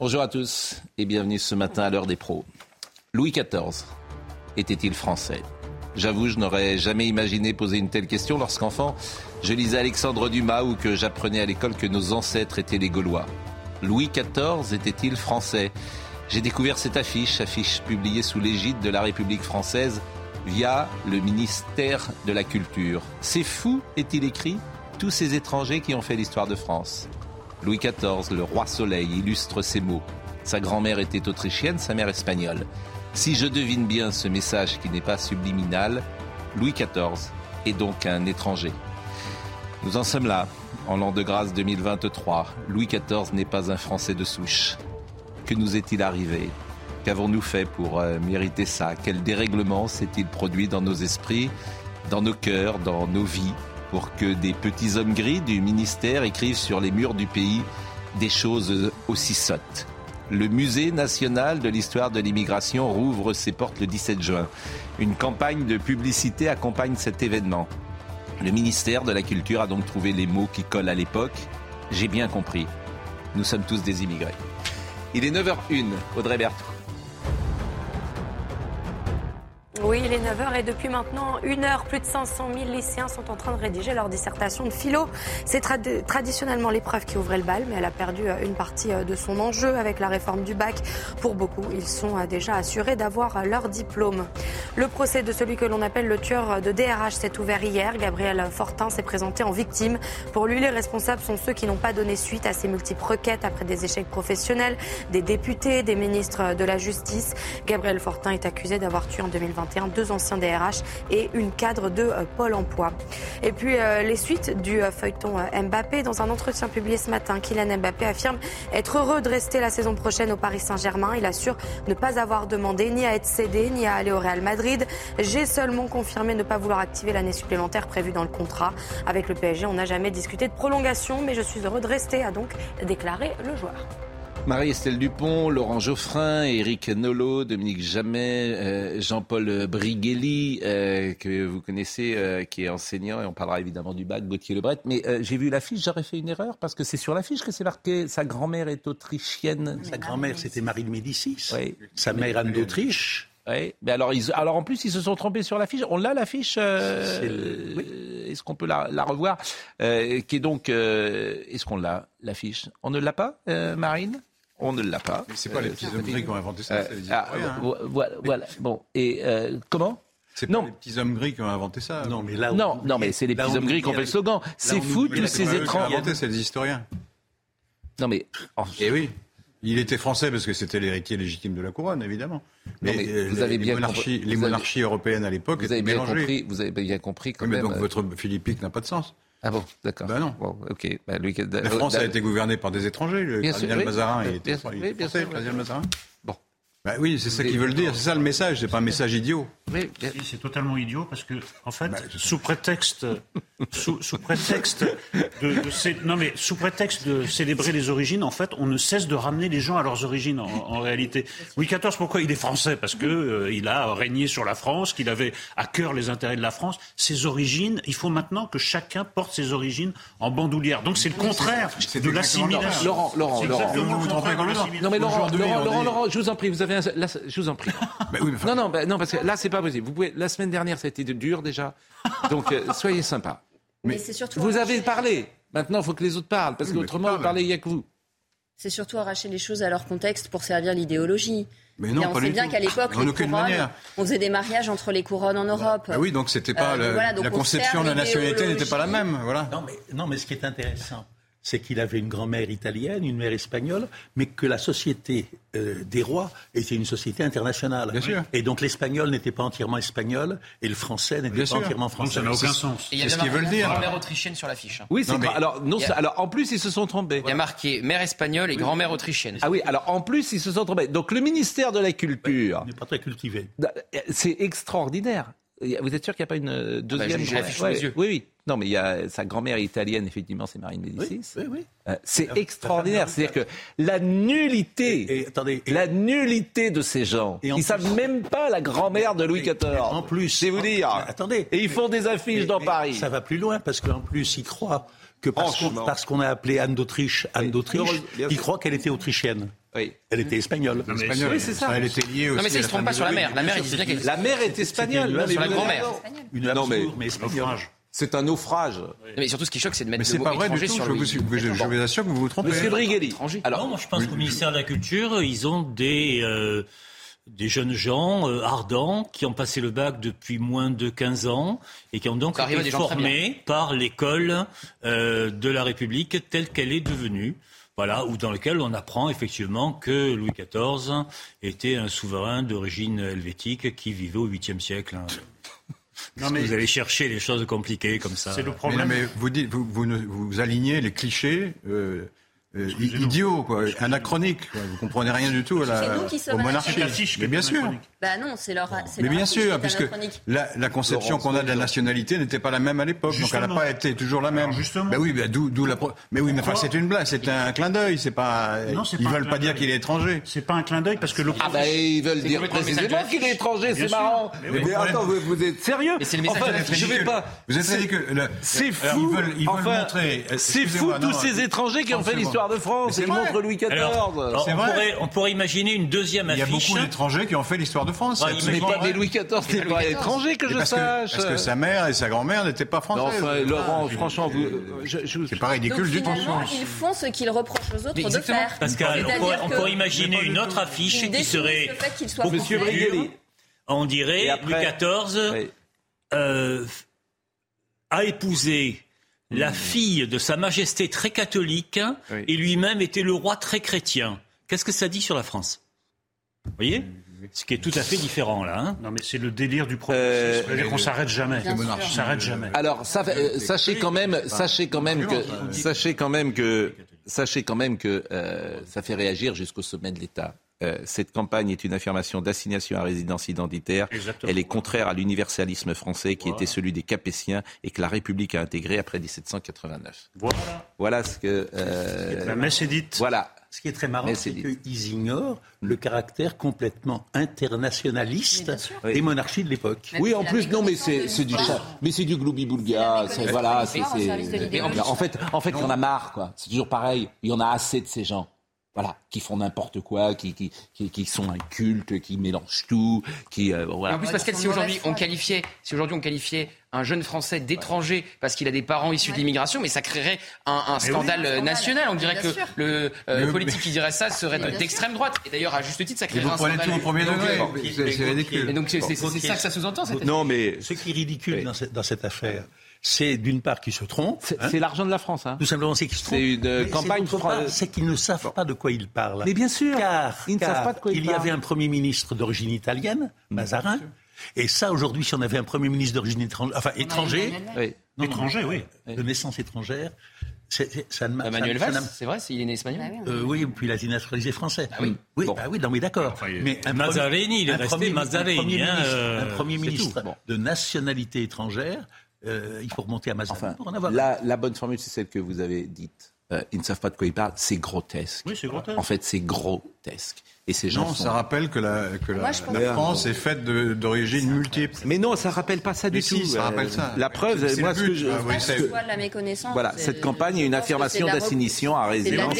Bonjour à tous et bienvenue ce matin à l'heure des pros. Louis XIV était-il français? J'avoue, je n'aurais jamais imaginé poser une telle question lorsqu'enfant, je lisais Alexandre Dumas ou que j'apprenais à l'école que nos ancêtres étaient les Gaulois. Louis XIV était-il français? J'ai découvert cette affiche, affiche publiée sous l'égide de la République française via le ministère de la Culture. C'est fou, est-il écrit Tous ces étrangers qui ont fait l'histoire de France. Louis XIV, le roi soleil, illustre ces mots. Sa grand-mère était autrichienne, sa mère espagnole. Si je devine bien ce message qui n'est pas subliminal, Louis XIV est donc un étranger. Nous en sommes là, en l'an de grâce 2023. Louis XIV n'est pas un Français de souche. Que nous est-il arrivé? Qu'avons-nous fait pour euh, mériter ça? Quel dérèglement s'est-il produit dans nos esprits, dans nos cœurs, dans nos vies, pour que des petits hommes gris du ministère écrivent sur les murs du pays des choses aussi sottes le Musée national de l'histoire de l'immigration rouvre ses portes le 17 juin. Une campagne de publicité accompagne cet événement. Le ministère de la Culture a donc trouvé les mots qui collent à l'époque. J'ai bien compris. Nous sommes tous des immigrés. Il est 9h01, Audrey Berthaud. Oui, il est 9h et depuis maintenant une heure, plus de 500 000 lycéens sont en train de rédiger leur dissertation de philo. C'est traditionnellement l'épreuve qui ouvrait le bal, mais elle a perdu euh, une partie euh, de son enjeu avec la réforme du bac. Pour beaucoup, ils sont euh, déjà assurés d'avoir leur diplôme. Le procès de celui que l'on appelle le tueur de DRH s'est ouvert hier. Gabriel Fortin s'est présenté en victime. Pour lui, les responsables sont ceux qui n'ont pas donné suite à ces multiples requêtes après des échecs professionnels, des députés, des ministres de la Justice. Gabriel Fortin est accusé d'avoir tué en 2021 deux anciens DRH et une cadre de euh, Pôle emploi. Et puis euh, les suites du euh, feuilleton Mbappé. Dans un entretien publié ce matin, Kylian Mbappé affirme être heureux de rester la saison prochaine au Paris Saint-Germain. Il assure ne pas avoir demandé ni à être cédé ni à aller au Real Madrid. J'ai seulement confirmé ne pas vouloir activer l'année supplémentaire prévue dans le contrat. Avec le PSG, on n'a jamais discuté de prolongation, mais je suis heureux de rester, a donc déclaré le joueur. Marie-Estelle Dupont, Laurent Geoffrin, Éric Nolot, Dominique Jamais, euh, Jean-Paul Briguelli, euh, que vous connaissez, euh, qui est enseignant, et on parlera évidemment du bac, Gauthier Lebret. Mais j'ai vu l'affiche, j'aurais fait une erreur, parce que c'est sur l'affiche que c'est marqué sa grand-mère est autrichienne. Sa grand-mère, c'était Marie de Médicis. Oui. Sa mère, Anne d'Autriche. Oui, mais alors, ils, alors en plus, ils se sont trompés sur l'affiche. On l'a l'affiche. Est-ce qu'on peut la, la revoir? Qui est donc. Est-ce qu'on l'a l'affiche? On ne l'a pas, Marine? On ne l'a pas. Mais c'est pas les petits hommes gris qui ont inventé ça, c'est les ah, voilà, voilà, Bon, et euh, comment? C'est pas les petits hommes gris qui ont inventé ça. Non, mais là, non, non, mais c'est les petits hommes gris qui ont fait le slogan. C'est fou tous ces étrangers. inventé, c'est les historiens. Non, mais. Et eh oui. Il était français parce que c'était l'héritier légitime de la couronne, évidemment. Mais, euh, vous avez les bien monarchies, les monarchies européennes à l'époque étaient mélangées. vous avez bien compris quand mais même. Donc votre philippique n'a pas de sens. Ah bon, d'accord. Ben non. Ok. Ben, lui, la France a été gouvernée par des étrangers. Le cardinal Mazarin était, oui, bien sûr, le cardinal Mazarin. Bon. Ben oui, c'est ça qu'ils veulent dire. C'est ça le message. C'est pas un message idiot. Oui, c'est totalement idiot parce que, en fait, bah, sous prétexte, sous, prétexte de, non mais sous prétexte de célébrer les origines, en fait, on ne cesse de ramener les gens à leurs origines. En, réalité, Louis XIV, pourquoi il est français? Parce que euh, il a régné sur la France, qu'il avait à cœur les intérêts de la France. Ses origines, il faut maintenant que chacun porte ses origines en bandoulière. Donc c'est le contraire de l'assimilation. Laurent, Laurent, Laurent, non mais Laurent, Laurent, Laurent, je vous en prie, vous avez, un... je vous en prie. non, non, non, parce que là c'est pas possible. Vous pouvez, la semaine dernière, ça a été dur déjà. Donc, euh, soyez sympa. Mais, c'est surtout. Vous avez parlé. Maintenant, il faut que les autres parlent, parce qu'autrement, vous parlez, il n'y a que vous. C'est surtout arracher les choses à leur contexte pour servir l'idéologie. Mais non, on sait bien qu'à l'époque, on faisait des mariages entre les couronnes en Europe. Ah oui, donc c'était pas euh, la conception de la nationalité n'était pas la même, voilà. Non, mais non, mais ce qui est intéressant, c'est qu'il avait une grand-mère italienne, une mère espagnole, mais que la société euh, des rois était une société internationale. Bien sûr. Et donc l'espagnol n'était pas entièrement espagnol et le français n'était pas entièrement français. ça n'a aucun sens. il y a ce qu'ils veulent dire. grand-mère autrichienne sur l'affiche. Hein. Oui, c'est alors, non, alors en plus ils se sont trompés. Il y a marqué mère espagnole et grand-mère autrichienne. Ah oui, alors en plus ils se sont trompés. Donc le ministère de la Culture n'est pas très cultivé. C'est extraordinaire. Vous êtes sûr qu'il n'y a pas une euh, ah bah, deuxième Oui, oui. Non, mais il y a sa grand-mère italienne, effectivement, c'est Marine Médicis. Oui, oui, euh, c'est extraordinaire. C'est-à-dire que la nullité, la nullité de ces gens, ils ne savent même pas la grand-mère de Louis XIV. En plus, c'est vous dire. Attendez. Et ils font des affiches dans Paris. Ça va plus loin parce qu'en plus, ils croient que parce qu'on a appelé Anne d'Autriche Anne d'Autriche, ils croient qu'elle était autrichienne. Oui. Elle était espagnole. Oui, c'est ça. Elle était liée aussi. Non, mais ça, ils se trompent pas sur la mère. La mère, bien qu'elle La mère est espagnole. Sur la grand-mère. Une non, mais, mais espagnole. C'est un naufrage. Mais surtout, ce qui choque, c'est de mettre mais c'est pas vrai du tout. Je, vous, je, vous assure que vous vous trompez. Monsieur Brighelli. Alors, non, moi, je pense qu'au ministère de la Culture, ils ont des euh, des jeunes gens euh, ardents qui ont passé le bac depuis moins de 15 ans et qui ont donc été formés par l'école euh, de la République telle qu'elle est devenue. Voilà, ou dans lequel on apprend effectivement que Louis XIV était un souverain d'origine helvétique qui vivait au 8e siècle. Hein. Non, mais... Vous allez chercher les choses compliquées comme ça. C'est le problème. Mais, vous, dites, vous, vous, vous, alignez les clichés. Euh, euh, idiot, quoi, anachronique. Quoi. Vous comprenez rien du tout à la, au monarchie. Mais bien sûr. Bah non, c'est leur. Mais bien sûr, puisque la, la conception qu'on a de la nationalité n'était pas la même à l'époque, donc elle n'a pas été toujours la même. justement. Bah oui, bah, d'où la. Mais oui, mais enfin, c'est une blague, c'est un clin d'œil, c'est pas. Non, ils veulent pas dire qu'il est étranger. C'est pas un clin d'œil parce que le. Ah bah ils veulent dire précisément qu'il est étranger, c'est marrant. Mais attends, vous êtes sérieux Mais c'est le message. Je vais pas. Vous êtes ridicule. C'est fou. Ils veulent montrer. C'est fou tous ces étrangers qui ont fait l'histoire de France et montre Louis XIV. on, pourrait, on pourrait imaginer une deuxième affiche. Il y a beaucoup d'étrangers qui ont fait l'histoire de France. mais, pas, mais Louis XIV n'est pas étranger que je sache. parce que sa mère et sa grand-mère n'étaient pas françaises. enfin, Laurent, franchement, c'est pas ridicule du tout. Ils font ce qu'ils reprochent aux autres de faire. Parce qu'on pourrait imaginer une autre affiche qui serait Monsieur Brigelli. On dirait Louis XIV euh, a épousé la fille de Sa Majesté très catholique et lui-même était le roi très chrétien. Qu'est-ce que ça dit sur la France? Vous voyez? Ce qui est tout à fait différent là. Hein non mais c'est le délire du progressisme. Euh, C'est-à-dire qu'on s'arrête jamais. On s'arrête jamais. Alors ça, euh, sachez quand même, sachez quand même que, sachez quand même que, sachez quand même que euh, ça fait réagir jusqu'au sommet de l'État. Euh, cette campagne est une affirmation d'assignation à résidence identitaire. Elle est contraire à l'universalisme français qui était celui des Capétiens et que la République a intégré après 1789. Voilà. Voilà ce que. Euh, la messe est dite. Voilà. Ce qui est très marrant, c'est qu'ils ignorent le caractère complètement internationaliste des monarchies de l'époque. Oui, en plus, non, mais c'est du chat. Mais c'est du gloubi-boulga. Voilà, c'est. En fait, en fait, il y en a marre, quoi. C'est toujours pareil. Il y en a assez de ces gens voilà, qui font n'importe quoi, qui, qui, qui, qui, sont un culte, qui mélangent tout, qui euh, voilà. En plus, Pascal, si aujourd'hui on qualifiait, si aujourd'hui on qualifiait un jeune Français d'étranger parce qu'il a des parents issus de l'immigration, mais ça créerait un, un scandale euh, national. On dirait que le euh, politique qui dirait ça serait d'extrême droite. Et d'ailleurs, à juste titre, ça créerait un scandale. Vous prenez tout au premier degré. C'est ridicule. Et donc c'est ça que ça sous-entend. Non, mais ce qui est ridicule dans cette, dans cette affaire c'est d'une part qu'ils se trompent. C'est hein. l'argent de la France. Hein. Tout simplement, c'est qu'ils se trompent. C'est une campagne C'est qu'ils ne savent pas de quoi ils parlent. Mais bien sûr. Car, ils ne savent pas de quoi ils il y avait un Premier ministre d'origine italienne, Mazarin. Et ça, aujourd'hui, si on avait un Premier ministre d'origine étrangère, enfin étranger, oui. étranger, oui, de naissance étrangère, ça ne Emmanuel Valls, c'est vrai, il est né espagnol. Bah euh, oui, puis il a été naturalisé français. Ah oui, oui, bah oui, non, mais d'accord. mais un Mazarini, il est resté Mazarini. Un premier ministre, hein, de nationalité étrangère euh, il faut remonter à Mazan pour en avoir. La, la bonne formule, c'est celle que vous avez dite. Euh, ils ne savent pas de quoi ils parlent. C'est grotesque. Oui, c'est grotesque. En fait, c'est grotesque. Et ces gens non, ça rappelle que la, que la, France est faite d'origine multiple. Mais non, ça rappelle pas ça du tout. Ça rappelle ça. La preuve, moi, ce que je, ah, la méconnaissance. Voilà, cette campagne est une affirmation d'assignation à résidence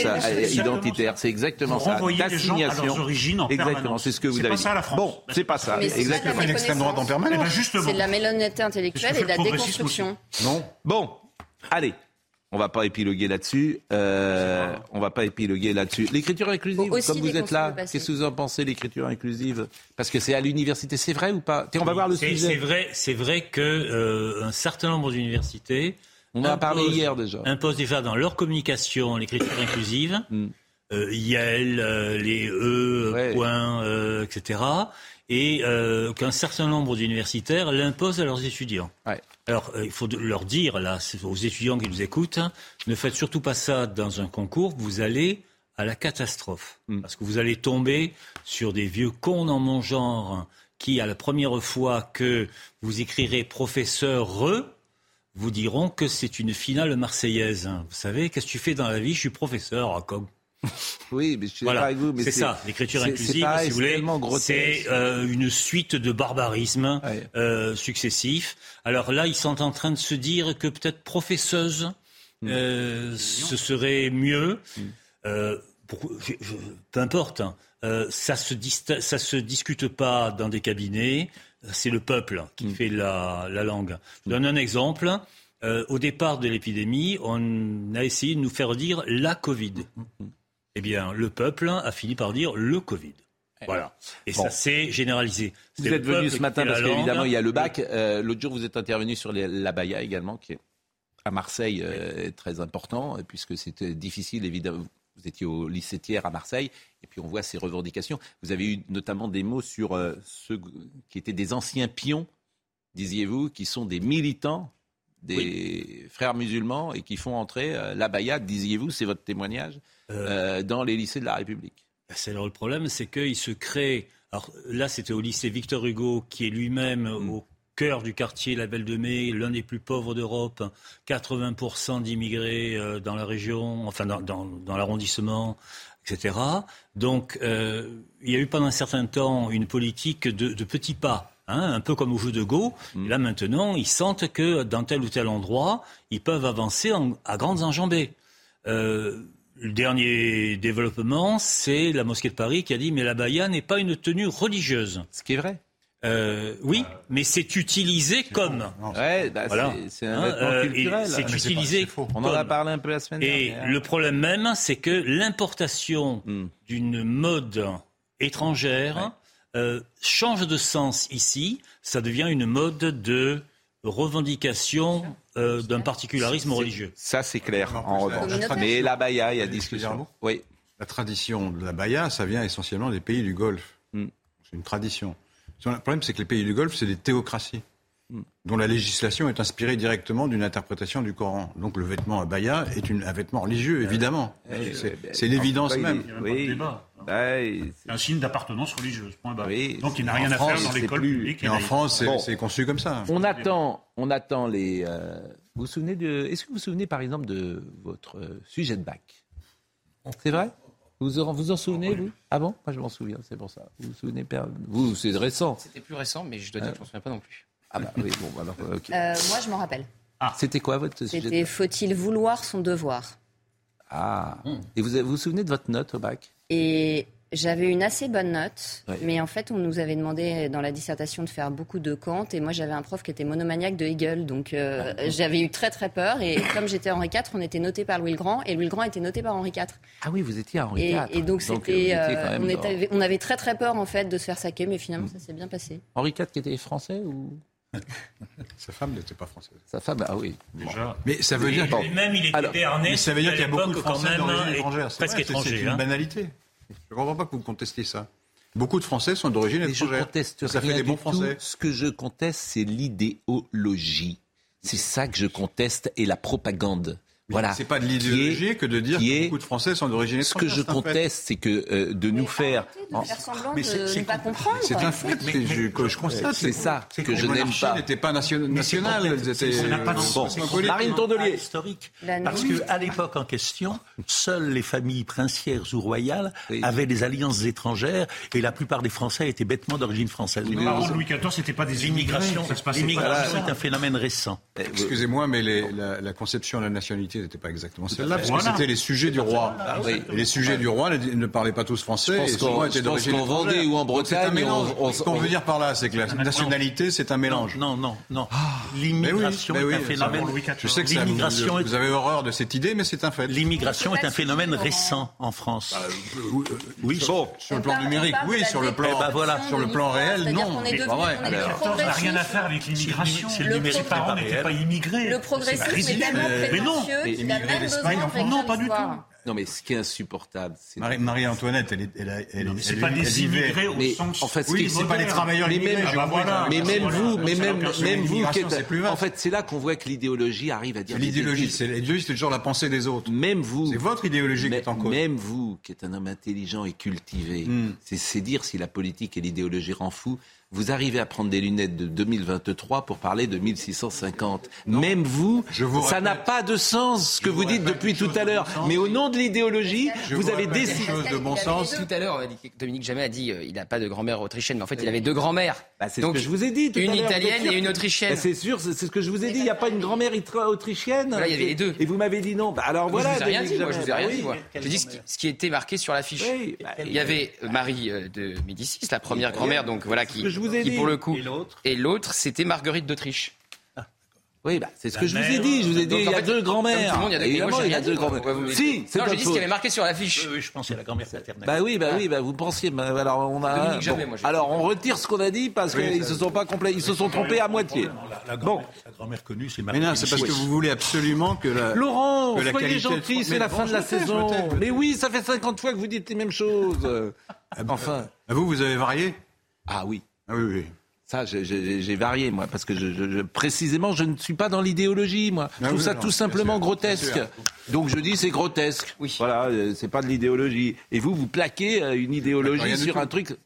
identitaire. C'est exactement ça. D'assignation. Exactement, c'est ce que vous avez dit. Bon, c'est pas ça. Exactement. Une extrême droite en permanence. C'est de la mélonnette intellectuelle et de la déconstruction. Non. Bon, allez. On va pas épiloguer là-dessus. Euh, on va pas épiloguer là-dessus. L'écriture inclusive, comme vous êtes là, qu'est-ce que vous en pensez, l'écriture inclusive? Parce que c'est à l'université, c'est vrai ou pas? On va voir le sujet. C'est vrai, c'est vrai que euh, un certain nombre d'universités On en a parlé hier déjà. Imposent déjà dans leur communication l'écriture inclusive. Mm. Euh, YEL, euh, les E, points, euh, etc. Et qu'un certain nombre d'universitaires l'imposent à leurs étudiants. Alors, il faut leur dire, là, aux étudiants qui nous écoutent, hein, ne faites surtout pas ça dans un concours, vous allez à la catastrophe. Mm. Parce que vous allez tomber sur des vieux cons dans mon genre qui, à la première fois que vous écrirez professeur vous diront que c'est une finale marseillaise. Vous savez, qu'est-ce que tu fais dans la vie? Je suis professeur. Comme oui, mais je suis avec vous. C'est ça, l'écriture inclusive, si vous voulez, c'est euh, une suite de barbarismes euh, successifs. Alors là, ils sont en train de se dire que peut-être professeuse, euh, ce serait mieux. Hmm. peu importe, hein. ça se ça se discute pas dans des cabinets. C'est le peuple qui hmm. fait la, la, langue. Je donne un exemple. au départ de l'épidémie, on a essayé de nous faire dire la Covid eh bien, le peuple a fini par dire le Covid. Voilà. Et ça s'est généralisé. Vous êtes venu ce matin parce qu'évidemment, il y a le bac. Euh, l'autre jour, vous êtes intervenu sur l'abaya également, qui est à Marseille euh, très important, puisque c'était difficile, évidemment. Vous étiez au lycée Thiers à Marseille, et puis on voit ces revendications. Vous avez eu notamment des mots sur euh, ceux qui étaient des anciens pions, disiez-vous, qui sont des militants des frères musulmans et qui font entrer l'abaya, disiez-vous, c'est votre témoignage euh, dans les lycées de la République. Bah, c'est le problème, c'est qu'il se crée. Alors là, c'était au lycée Victor Hugo, qui est lui-même mm. au cœur du quartier La Belle de Mai, l'un des plus pauvres d'Europe, 80% d'immigrés euh, dans la région, enfin dans, dans, l'arrondissement, etc. Donc euh, il y a eu pendant un certain temps une politique de, de petits pas. Hein, un peu comme au jeu de Go. Mm. Et là maintenant, ils sentent que dans tel ou tel endroit, ils peuvent avancer à grandes enjambées. Euh, le dernier développement, c'est la mosquée de Paris qui a dit mais la baya n'est pas une tenue religieuse. Ce qui est vrai. Euh, oui, mais c'est utilisé comme. Ouais, bah, c'est un hein, euh, culturel. C'est utilisé. On en a parlé un peu la semaine dernière. Et le problème même, c'est que l'importation hmm. d'une mode étrangère euh, change de sens ici. Ça devient une mode de revendication euh, d'un particularisme religieux. Ça, c'est clair, en revanche. Mais la baya, il y a discussion. Oui. La tradition de la baya, ça vient essentiellement des pays du Golfe. Hmm. C'est une tradition. Le problème, c'est que les pays du Golfe, c'est des théocraties dont la législation est inspirée directement d'une interprétation du Coran. Donc le vêtement abaya est un vêtement religieux, évidemment. C'est l'évidence même. Oui. Bah, un signe d'appartenance religieuse. Point Donc il n'a rien à faire dans l'école publique. Et en France, c'est conçu comme ça. On attend, on attend les. Euh, vous vous souvenez de Est-ce que vous vous souvenez par exemple de votre euh, sujet de bac? C'est vrai? Vous vous en souvenez, vous? Ah bon? Moi, je m'en souviens, c'est pour ça. Vous vous souvenez Vous, c'est récent. C'était plus récent, mais je dois dire que je ne m'en souviens pas non plus. Ah bah oui, bon, alors, euh, moi, je m'en rappelle. Ah. C'était quoi votre sujet C'était faut-il vouloir son devoir Ah. Et vous, vous vous souvenez de votre note au bac? Et j'avais une assez bonne note, mais en fait, on nous avait demandé dans la dissertation de faire beaucoup de Kant, et moi j'avais un prof qui était monomaniaque de Hegel, donc euh, ah. j'avais eu très très peur, et comme j'étais Henri IV, on était noté par Louis le Grand, et Louis le Grand était noté par Henri IV. Ah oui, vous étiez à Henri IV. Et, donc c'était, euh, on, avait très très peur en fait de se faire saquer, mais finalement mm. ça s'est bien passé. Henri IV qui était français ou? Sa femme n'était pas française. Sa femme, ah oui. Déjà. Mais ça veut dire. Même il était béarnais. ça veut dire qu'il y a beaucoup de Français d'origine étrangère. Presque étranger. C'est une hein. banalité. Je ne comprends pas que vous contestiez ça. Beaucoup de Français sont d'origine étrangère. Je conteste ça fait des bons Français. Ce que je conteste, c'est l'idéologie. C'est ça que je conteste et la propagande. Voilà. C'est pas de l'idéologie que de dire que beaucoup de Français sont d'origine étrangère. Ce que je conteste, c'est que euh, de nous faire. De faire semblant mais de ne pas comprendre. C'est un fait mais, je, que je constate. C'est ça que, je n'aime pas. n'étaient pas nationales. Elles étaient. Bon. Marine Tondelier. Historique. Parce qu'à l'époque en question, seules les familles princières ou royales avaient des alliances étrangères et la plupart des Français étaient bêtement d'origine française. Mais Louis XIV, c'était pas des immigrations. L'immigration est un phénomène récent. Excusez-moi, mais la conception de la nationalité nationalité n'était pas exactement celle-là, parce que c'était les sujets du roi. Ah et les sujets du roi ne, parlaient pas tous français, et souvent étaient d'origine Vendée ou en Bretagne. Ce qu'on veut dire par là, c'est que la nationalité, c'est un mélange. Non, non, non. Ah. L'immigration est un phénomène. Je sais que vous, vous avez horreur de cette idée, mais c'est un fait. L'immigration est un phénomène récent en France. Bah, euh, oui, bon, sur le plan numérique, oui, sur le plan, eh ben, voilà, sur le plan réel, non. Ça n'a rien à faire avec l'immigration. Ses parents n'étaient pas immigrés. Le progressisme est tellement prétentieux Non, pas du tout. Non, mais ce qui est insupportable, c'est Marie-Antoinette, elle, elle, elle, elle c'est pas des immigrés au mais, sens. En fait, oui, c'est pas les travailleurs mais immigrés. Même, ah bah voilà, mais même vous, mais même, même vous, en fait, c'est là qu'on voit que l'idéologie arrive à dire. L'idéologie, c'est l'idéologie, c'est toujours la pensée des autres. Même vous, c'est votre idéologie qui est en cause. Même vous, qui êtes un homme intelligent et cultivé, hmm. c'est dire si la politique et l'idéologie rend fou vous arrivez à prendre des lunettes de 2023 pour parler de 1650. Même vous, ça n'a pas de sens ce que vous dites depuis tout à l'heure. Mais au nom de l'idéologie, vous, avez décidé. de bon sens. Tout à l'heure, Dominique Jamais a dit qu'il euh, il n'a pas de grand-mère autrichienne, mais en fait, il avait deux grand-mères. Bah, c'est ce que je vous ai dit. une italienne et une autrichienne. Bah, c'est sûr, c'est ce que je vous ai dit. Il n'y a pas une grand-mère autrichienne. il y avait les deux. Et vous m'avez dit non. Bah, alors voilà. Je vous ai rien dit. Moi, je vous ai rien dit. Je dis ce qui était marqué sur l'affiche. Il y avait Marie euh, de Médicis, la première grand-mère, donc voilà qui, pour le coup et l'autre, c'était Marguerite d'Autriche. Oui, bah, c'est ce que je vous ai dit. Je vous ai dit, il y a deux grands-mères. il y a deux, Évidemment, il y a deux grands-mères. si, c'est Non, j'ai dit ce qui avait marqué sur l'affiche. Oui, je pensais à la grand-mère paternelle. Bah oui, bah oui, bah vous pensiez. Bah, alors on a. alors on retire ce qu'on a dit parce qu'ils se sont pas complets, ils se sont trompés à moitié. Bon, la grand-mère connue, c'est Mais non, c'est parce que vous voulez absolument que la. Laurent, soyez gentil, c'est la fin de la saison. Mais oui, ça fait 50 fois que vous dites les mêmes choses. Ah, enfin. Vous, vous avez varié? Ah oui. Ah oui, oui. Ça, j'ai varié, moi, parce que je, précisément, je ne suis pas dans l'idéologie, moi. Je ah trouve ça tout simplement grotesque. Donc je dis c'est grotesque. Oui. Voilà, euh, c'est pas de l'idéologie. Et vous, vous plaquez euh, une idéologie sur un truc.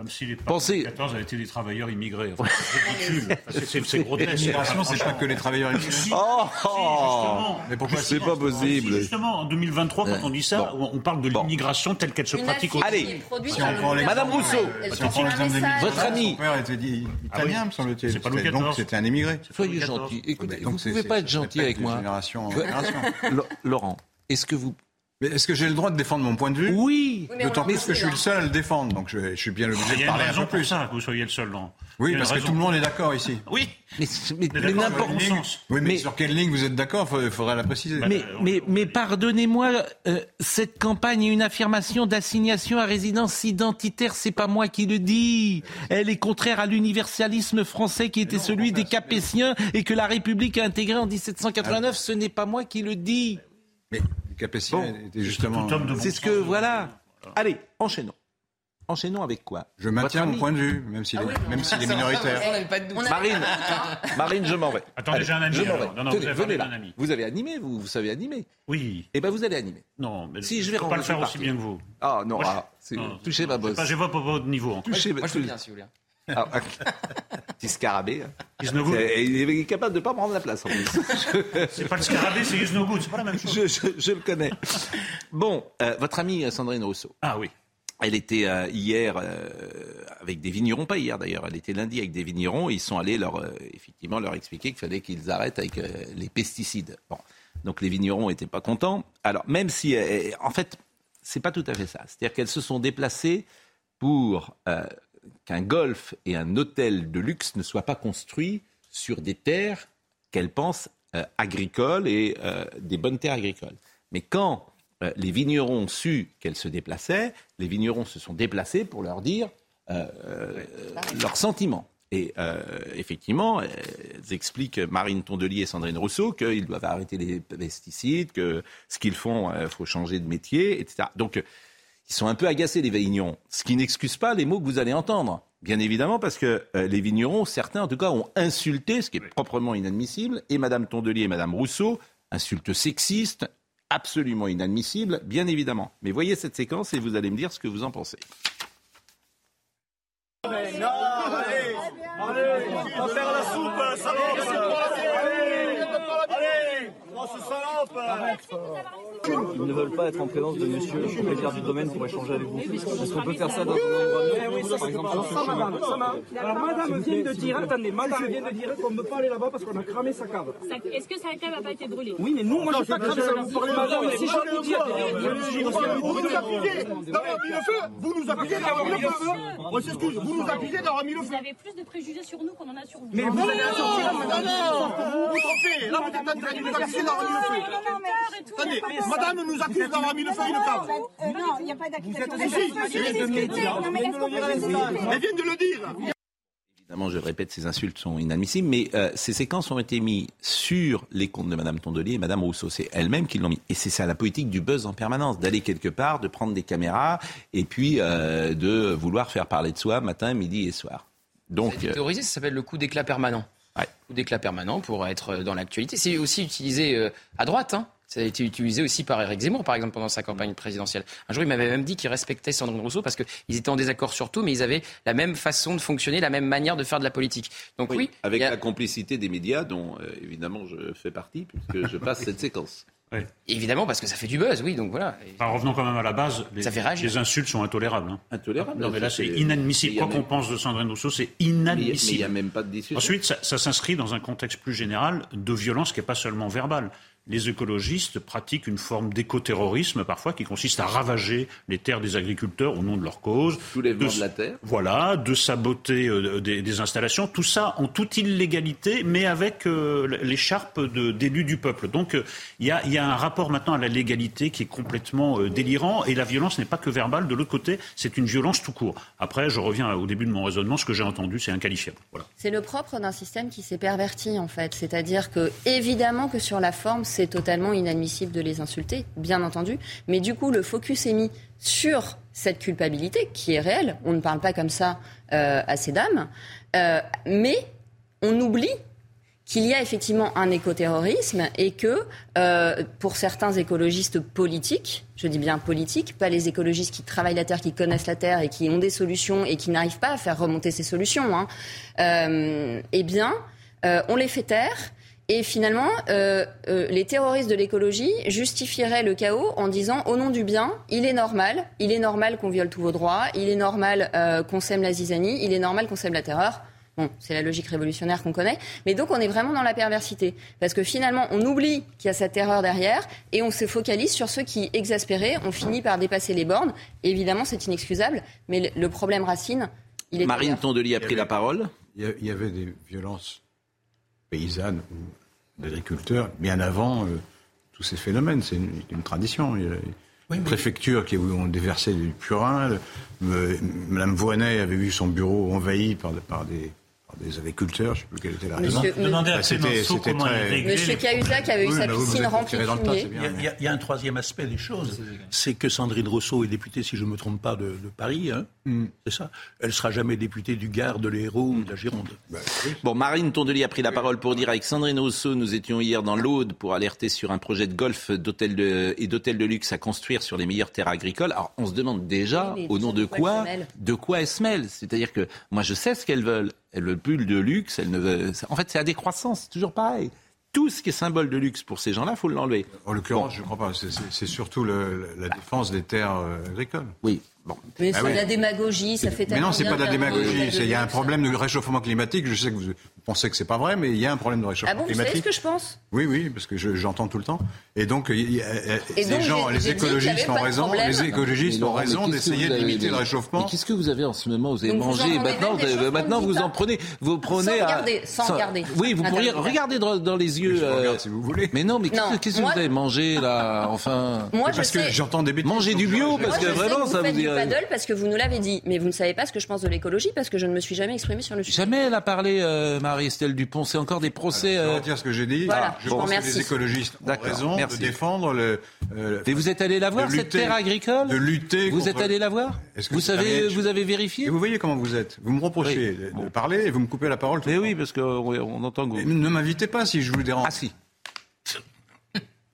Comme si les Pensez... 14 avaient été des travailleurs immigrés. c'est ridicule. C'est grotesque. L'immigration, c'est pas que les travailleurs immigrés. Oh, oh Mais pourquoi c'est pas possible Justement, en 2023, quand on dit ça, on parle de l'immigration telle qu'elle se pratique au Allez, Madame Rousseau, votre ami. Son père était dit italien, me semble-t-il. Donc c'était un immigré. Soyez gentil. Écoutez, vous ne pouvez pas être gentil avec moi. Laurent, est-ce que vous mais est-ce que j'ai le droit de défendre mon point de vue? Oui. D'autant plus que je suis le seul à le défendre, donc je, suis bien obligé de parler un peu plus. ça que vous soyez le seul, non Oui, parce que tout le monde est d'accord ici. Oui. Mais, mais, n'importe Oui, mais, sur quelle ligne vous êtes d'accord? Il faudrait la préciser. Mais, mais, mais pardonnez-moi, euh, cette campagne est une affirmation d'assignation à résidence identitaire. C'est pas moi qui le dis. Elle est contraire à l'universalisme français qui était celui des Capétiens et que la République a intégré en 1789. Ce n'est pas moi qui le dis. Mais Était justement. C'est ce que voilà. Allez, enchaînons. Enchaînons avec quoi? Je maintiens mon point de vue, même s'il ah est, même s'il est minoritaire. Marine, Marine, je m'en vais. Attendez, j'ai un ami. Non, non, vous venez là. Ami. Vous avez animé, vous, vous savez animer? Oui. Eh ben, vous allez animer. Non, mais si je vais pas le faire aussi bien que vous. Ah non, ah, touchez ma bosse. Je vois pas votre niveau. Touchez, moi, je veux bien, si vous voulez. Ah, petit scarabée. Hein. Il est capable de ne pas me rendre la place en plus. c'est pas le scarabée, c'est Good, c'est pas la même chose. Je, le connais. Bon, euh, votre amie euh, Sandrine Rousseau. Ah oui. Elle était euh, hier avec des vignerons, pas hier d'ailleurs, elle était lundi avec des vignerons. Ils sont allés leur, effectivement leur expliquer qu'il fallait qu'ils arrêtent avec les pesticides. Bon. Donc les vignerons n'étaient pas contents. Alors même si, en fait, c'est pas tout à fait ça. C'est-à-dire qu'elles se sont déplacées pour qu'un golf et un hôtel de luxe ne soient pas construits sur des terres qu'elles pensent euh, agricoles et euh, des bonnes terres agricoles. Mais quand euh, les vignerons ont su qu'elles se déplaçaient, les vignerons se sont déplacés pour leur dire leurs sentiments. Et effectivement, elles expliquent, Marine Tondelier et Sandrine Rousseau, qu'ils doivent arrêter les pesticides, que ce qu'ils font, il faut changer de métier, etc. Donc, ils sont un peu agacés, les vignerons. Ce qui n'excuse pas les mots que vous allez entendre. Bien évidemment, parce que euh, les vignerons, certains en tout cas, ont insulté, ce qui est proprement inadmissible, et Mme Tondelier et Mme Rousseau, insultes sexistes, absolument inadmissibles, bien évidemment. Mais voyez cette séquence et vous allez me dire ce que vous en pensez. Allez, on va faire la soupe, ça Allez, Ils ne veulent pas être en présence de monsieur le propriétaire du domaine pour échanger avec vous. Est-ce qu'on peut faire ça dans un endroit par exemple Alors ça, madame, Alors madame vient de dire, attendez, madame vient de dire qu'on ne peut pas aller là-bas parce qu'on a cramé sa cave. Est-ce que sa cave n'a pas été brûlée? Oui, mais nous, moi, je n'ai pas cramé sa cave. Madame, si je vous dis, vous nous accusez d'avoir mis le feu. Vous nous accusez d'avoir mis le feu. On s'excuse. Vous nous accusez d'avoir mis le feu. Vous avez plus de préjugés sur nous qu'on en a sur vous. Mais vous allez la sortir, madame. Vous vous trompez. Là, vous êtes en train de nous accuser d'avoir mis le feu. Attendez, madame nous accuse d'avoir mis le feu à une cave. Non, il n'y a pas d'accusation. Si, si, elle vient de le dire. Elle vient de le dire. Évidemment, je répète, ces insultes sont inadmissibles, mais euh, ces séquences ont été mises sur les comptes de Mme Tondelier et Mme Rousseau. C'est elles-mêmes qui l'ont mis. Et c'est ça la politique du buzz en permanence, d'aller quelque part, de prendre des caméras et puis euh, de vouloir faire parler de soi matin, midi et soir. Donc, théorisé, ça s'appelle le coup d'éclat permanent. Ouais. Coup d'éclat permanent pour être dans l'actualité. C'est aussi utilisé euh, à droite. Hein. Ça a été utilisé aussi par Éric Zemmour, par exemple, pendant sa campagne présidentielle. Un jour, il m'avait même dit qu'il respectait Sandrine Rousseau parce qu'ils étaient en désaccord sur tout, mais ils avaient la même façon de fonctionner, la même manière de faire de la politique. Donc oui, avec a... la complicité des médias, dont euh, évidemment je fais partie, puisque je passe cette séquence. Oui. Évidemment, parce que ça fait du buzz, oui, donc voilà. Enfin, revenons quand même à la base. Les, ça fait réagir. les insultes sont intolérables. Hein. Intolérables. Non, mais là, c'est inadmissible. Quoi qu'on pense de Sandrine Rousseau, c'est inadmissible. Mais il n'y a même pas de discussion. Ensuite, ça, ça s'inscrit dans un contexte plus général de violence qui n'est pas seulement verbale les écologistes pratiquent une forme d'écoterrorisme parfois qui consiste à ravager les terres des agriculteurs au nom de leur cause. Soulèvement de, de la terre. Voilà, de saboter euh, des, des, installations. Tout ça en toute illégalité, mais avec euh, l'écharpe d'élus du peuple. Donc il y, y, a un rapport maintenant à la légalité qui est complètement euh, délirant et la violence n'est pas que verbale. De l'autre côté, c'est une violence tout court. Après, je reviens au début de mon raisonnement. Ce que j'ai entendu, c'est inqualifiable. Voilà. C'est le propre d'un système qui s'est perverti en fait. C'est-à-dire que évidemment que sur la forme, c'est totalement inadmissible de les insulter, bien entendu. Mais du coup, le focus est mis sur cette culpabilité qui est réelle. On ne parle pas comme ça euh, à ces dames. Euh, mais on oublie qu'il y a effectivement un écoterrorisme et que euh, pour certains écologistes politiques, je dis bien politiques, pas les écologistes qui travaillent la terre, qui connaissent la terre et qui ont des solutions et qui n'arrivent pas à faire remonter ces solutions, hein, eh bien, on les fait taire. Et finalement, euh, euh, les terroristes de l'écologie justifieraient le chaos en disant au nom du bien, il est normal, il est normal qu'on viole tous vos droits, il est normal euh, qu'on sème la zizanie, il est normal qu'on sème la terreur. Bon, c'est la logique révolutionnaire qu'on connaît, mais donc on est vraiment dans la perversité. Parce que finalement, on oublie qu'il y a cette terreur derrière et on se focalise sur ceux qui, exaspérés, ont fini par dépasser les bornes. Et évidemment, c'est inexcusable, mais le problème racine, il est. Marine Tondelier a pris la parole. Il y avait des violences paysannes d'agriculteurs bien avant euh, tous ces phénomènes. C'est une, une, tradition. Il y a préfecture qui où on déversait du purin. Le, Madame Voinet avait vu son bureau envahi par, par des des agriculteurs, je ne sais plus quelle était la raison. Demandez à c'était, c'était très... Monsieur Cahuzac avait eu sa piscine remplie de fumier. Il y, a, il y, a un troisième aspect des choses, c'est que Sandrine Rousseau est députée, si je ne me trompe pas, de, de Paris, hein mm. c'est ça Elle ne sera jamais députée du Gard, de l'Hérault ou de la Gironde. Bah, oui. Bon, Marine Tondelier a pris la parole pour dire avec Sandrine Rousseau, nous étions hier dans l'Aude pour alerter sur un projet de golf d'hôtel et d'hôtel de luxe à construire sur les meilleures terres agricoles. Alors, on se demande déjà, oui, au nom de quoi, de quoi elles se mêlent C'est-à-dire que moi, je sais ce qu'elles veulent. Elle veut plus de luxe, elle ne veut... En fait, c'est à décroissance, c'est toujours pareil. Tout ce qui est symbole de luxe pour ces gens-là, il faut l'enlever. En l'occurrence, bon. je ne crois pas. C'est surtout le, la défense des terres agricoles. Oui. Bon. Mais c'est ah oui. de la démagogie, ça fait Mais non, c'est pas de la démagogie. Il y a un problème de réchauffement climatique. Je sais que vous pensez que c'est pas vrai, mais il y a un problème de réchauffement ah bon, climatique. Vous savez ce que je pense? Oui, oui, parce que j'entends tout le temps. Et donc, y et donc gens, les écologistes ont raison. Les écologistes ont raison d'essayer de limiter le réchauffement. Qu'est-ce que vous avez en ce moment? Vous avez mangé. Maintenant, maintenant, vous en prenez. Vous prenez. Sans regarder. Sans regarder. Oui, vous pourriez regarder dans les yeux. Si vous voulez. Mais non, mais qu'est-ce que vous avez mangé là Enfin? Moi, parce que j'entends des bêtises. Manger du bio, parce que vraiment, ça vous dit. parce que vous nous l'avez dit, mais vous ne savez pas ce que je pense de l'écologie parce que je ne me suis jamais exprimée sur le sujet. Jamais elle a parlé, euh, Marie-Estelle Dupont. C'est encore des procès. Alors, je vais dire ce que j'ai dit. Voilà, je bon, pense merci. que les écologistes ont raison merci. de défendre le. Euh, Mais vous êtes allé la voir lutter, cette terre agricole De lutter. Vous contre... êtes allé la voir que Vous savez, vous avez vérifié Et vous voyez comment vous êtes. Vous me reprochez oui. de, bon. parler et vous me coupez la parole. Mais oui, parce qu'on on entend que vous. Ne m'invitez pas si je vous dérange. Ah si.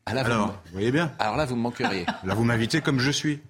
Ah, là, Alors, vous, vous voyez bien. Alors là, vous me manqueriez. Là, vous m'invitez comme je suis.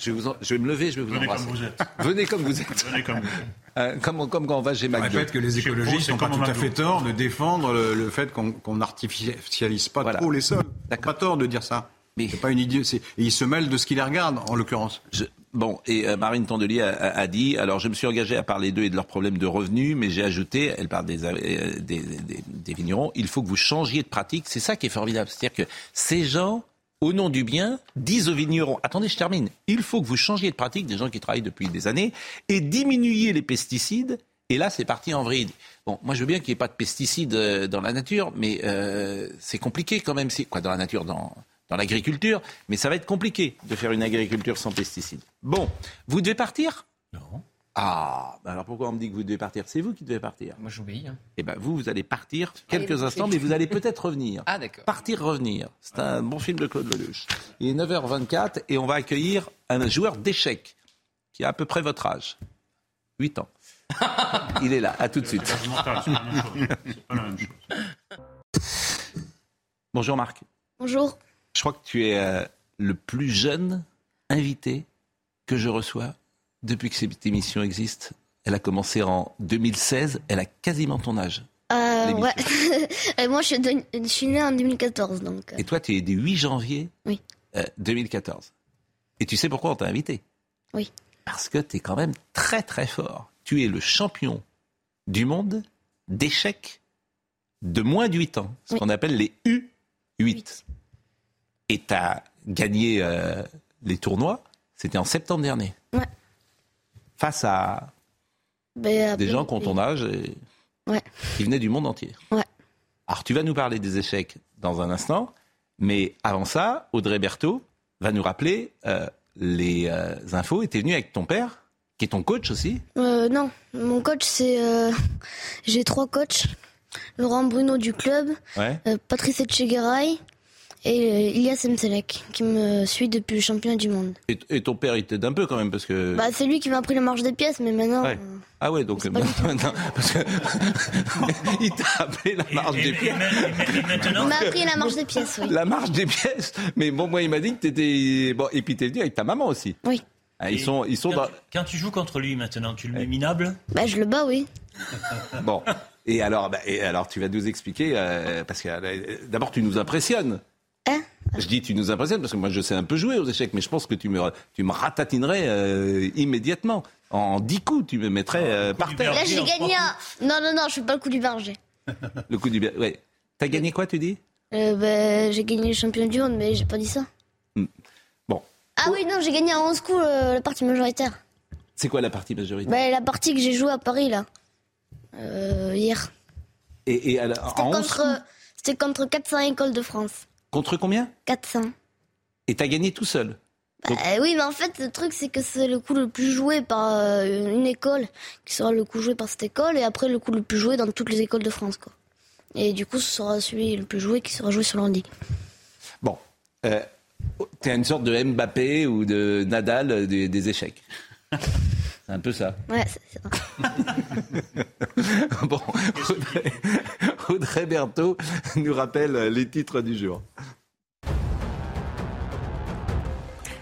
Je vais, je vais me lever, je vais vous Venez embrasser. comme vous êtes. Venez comme vous êtes. Venez comme vous êtes. Euh, comme, comme quand on va chez Je McDo. répète que les écologistes n'ont pas comme tout à fait tort de défendre le, le fait qu'on n'artificialise pas Voilà. trop les sols. D'accord. Pas tort de dire ça. Mais- C'est pas une idée. Et ils se mêlent de ce qui les regarde, en l'occurrence. Je- bon, et euh, Marine Tondelier a, a- a dit, alors je me suis engagé à parler d'eux et de leurs problèmes de revenus, mais j'ai ajouté, elle parle des, euh, des, des- des vignerons, il faut que vous changiez de pratique. C'est ça qui est formidable. C'est-à-dire que ces gens, au nom du bien, disent aux vignerons, attendez, je termine, il faut que vous changiez de pratique, des gens qui travaillent depuis des années, et diminuiez les pesticides. Et là, c'est parti en vrille. Bon, moi, je veux bien qu'il n'y ait pas de pesticides euh, dans la nature, mais euh, c'est compliqué quand même. Quoi dans la nature, dans dans l'agriculture, mais ça va être compliqué de faire une agriculture sans pesticides. Bon, vous devez partir? Non. Ah, bah alors pourquoi on me dit que vous devez partir? C'est vous qui devez partir. Moi, j'obéis. hein. Eh ben vous, vous allez partir Allez, quelques instants, mais vous allez peut-être revenir. Ah, d'accord. Partir, revenir. C'est un bon film de Claude Lelouch. Il est 9h24 et on va accueillir un joueur d'échecs qui a à peu près votre âge. 8 ans. Il est là, à tout de suite. Bonjour Marc. Bonjour. Je crois que tu es euh, le plus jeune invité que je reçois depuis que cette émission existe. Elle a commencé en 2016, elle a quasiment ton âge. Euh, ouais. Et moi, je suis, de- je suis né en 2014, donc. euh, Et toi, tu es du 8 janvier Oui. euh, 2014. Et tu sais pourquoi on t'a invité? Oui. Parce que tu es quand même très très fort. Tu es le champion du monde d'échecs de moins de 8 ans, ce Oui. qu'on appelle les U8. Et tu as gagné euh, les tournois, c'était en septembre dernier. Ouais. Face à ben, des gens qui ont ton âge et Ouais. qui venaient du monde entier. Ouais. Alors tu vas nous parler des échecs dans un instant, mais avant ça, Audrey Berthaud va nous rappeler euh, les euh, infos. Et tu es venu avec ton père, qui est ton coach aussi. Euh, non, mon coach, c'est. J'ai trois coachs. Laurent Bruno du club, Ouais. Patrice Etchegaray et euh, Ilias Mselek, qui me suit depuis le championnat du monde. Et, et ton père, il t'aide un peu quand même, parce que... Bah, c'est lui qui m'a appris la marche des pièces, mais maintenant. Ouais. euh, Ah ouais, donc... Non, parce que il t'a appelé la marche Et- des et- pièces. il maintenant, m'a appris la marche des pièces, oui. La marche des pièces. Mais bon, moi, il m'a dit que t'étais... Bon, et puis t'es venu avec ta maman aussi. Oui. Ah, ils sont, ils sont quand, dans... tu, quand tu joues contre lui maintenant, tu le mets minable Bah, je le bats, oui. Bon. Et alors, bah, et alors, tu vas nous expliquer, euh, parce que euh, d'abord, tu nous impressionnes. Je dis tu nous impressionnes parce que moi je sais un peu jouer aux échecs, mais je pense que tu me, tu me ratatinerais euh, immédiatement. En dix coups, tu me mettrais euh, par terre. Là, j'ai gagné un. Non, non, non, je fais pas le coup du berger. Le coup du bien. Ouais. T'as gagné quoi, tu dis? Euh, bah, j'ai gagné le champion du monde, mais j'ai pas dit ça. Bon. Ah oui, non, j'ai gagné en 11 coups euh, la partie majoritaire. C'est quoi la partie majoritaire? Bah, la partie que j'ai jouée à Paris, là. Euh, hier. Et, et C'était contre, coups? c'était contre 400 écoles de France. Contre combien 400. Et t'as gagné tout seul. Bah, oui, mais en fait, le truc, c'est que c'est le coup le plus joué par euh, une école, qui sera le coup joué par cette école, et après le coup le plus joué dans toutes les écoles de France, quoi. Et du coup, ce sera celui le plus joué qui sera joué sur l'handi. Bon. Euh, T'es une sorte de Mbappé ou de Nadal euh, des, des échecs. C'est un peu ça. Ouais, c'est ça. Bon, Audrey, Audrey Berthaud nous rappelle les titres du jour.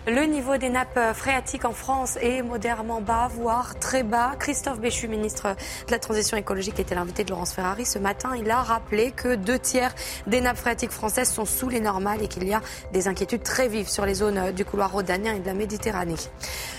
Le niveau des nappes phréatiques en France est modérément bas, voire très bas. Christophe Béchu, ministre de la Transition écologique, était l'invité de Laurence Ferrari ce matin. Il a rappelé que deux tiers des nappes phréatiques françaises sont sous les normales et qu'il y a des inquiétudes très vives sur les zones du couloir rhodanien et de la Méditerranée.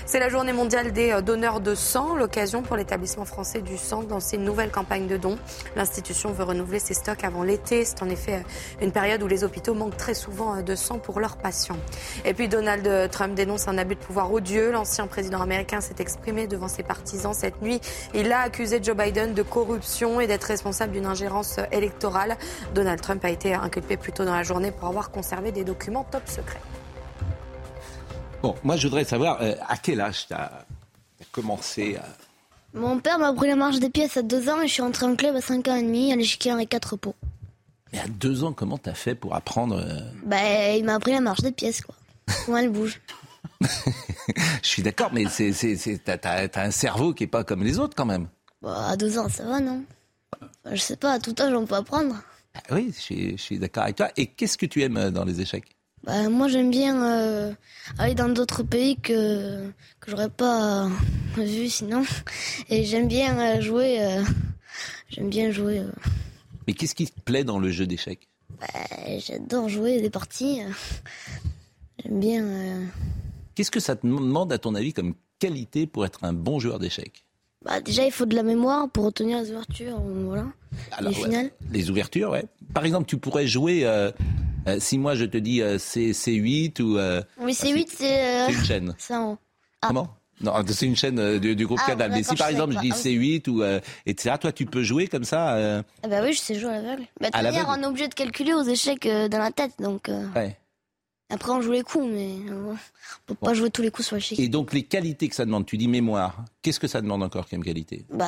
C'est la journée mondiale des donneurs de sang, l'occasion pour l'établissement français du sang de lancer une nouvelle campagne de dons. L'institution veut renouveler ses stocks avant l'été. C'est en effet une période où les hôpitaux manquent très souvent de sang pour leurs patients. Et puis Donald Trump dénonce un abus de pouvoir odieux. L'ancien président américain s'est exprimé devant ses partisans cette nuit. Il a accusé Joe Biden de corruption et d'être responsable d'une ingérence électorale. Donald Trump a été inculpé plus tôt dans la journée pour avoir conservé des documents top secrets. Bon, moi je voudrais savoir euh, à quel âge tu as commencé à... Mon père m'a appris la marche des pièces à 2 ans et je suis rentré en club à 5 ans et demi à l'échiquier Henri 4 pots. Mais à deux ans, comment t'as fait pour apprendre euh, Bah, il m'a appris la marche des pièces, quoi. Comment elle bouge. Je suis d'accord, mais t'as, un cerveau qui est pas comme les autres quand même. Bah, à 2 ans, ça va, non? Enfin, Je sais pas, à tout âge, on peut apprendre. Ah oui, je suis, d'accord avec toi. Et qu'est-ce que tu aimes euh, dans les échecs? Bah, Moi, j'aime bien euh, aller dans d'autres pays que, que j'aurais pas vu sinon. Et j'aime bien euh, jouer. Euh, j'aime bien jouer. Mais qu'est-ce qui te plaît dans le jeu d'échecs? Bah, J'adore jouer des parties. J'aime bien. Qu'est-ce que ça te demande, à ton avis, comme qualité pour être un bon joueur d'échecs? Bah, déjà, il faut de la mémoire pour retenir les ouvertures, voilà. les finales. Les ouvertures, ouais. Par exemple, tu pourrais jouer. Euh, si moi je te dis euh, c'est C8 ou. Euh, oui, C8, c'est. c'est une chaîne. Ah. Comment? Non, c'est une chaîne du, groupe ah, Canal. Mais si par exemple je dis C8 ou etc., toi tu peux jouer comme ça. Ah bah oui, je sais jouer à l'aveugle. Bah, à l'aveugle. on est obligé de calculer aux échecs dans la tête, donc. Ouais. Après, on joue les coups, mais on peut pas jouer tous les coups sur l'échec. Et donc, les qualités que ça demande, tu dis mémoire. Qu'est-ce que ça demande encore comme qualité? Bah,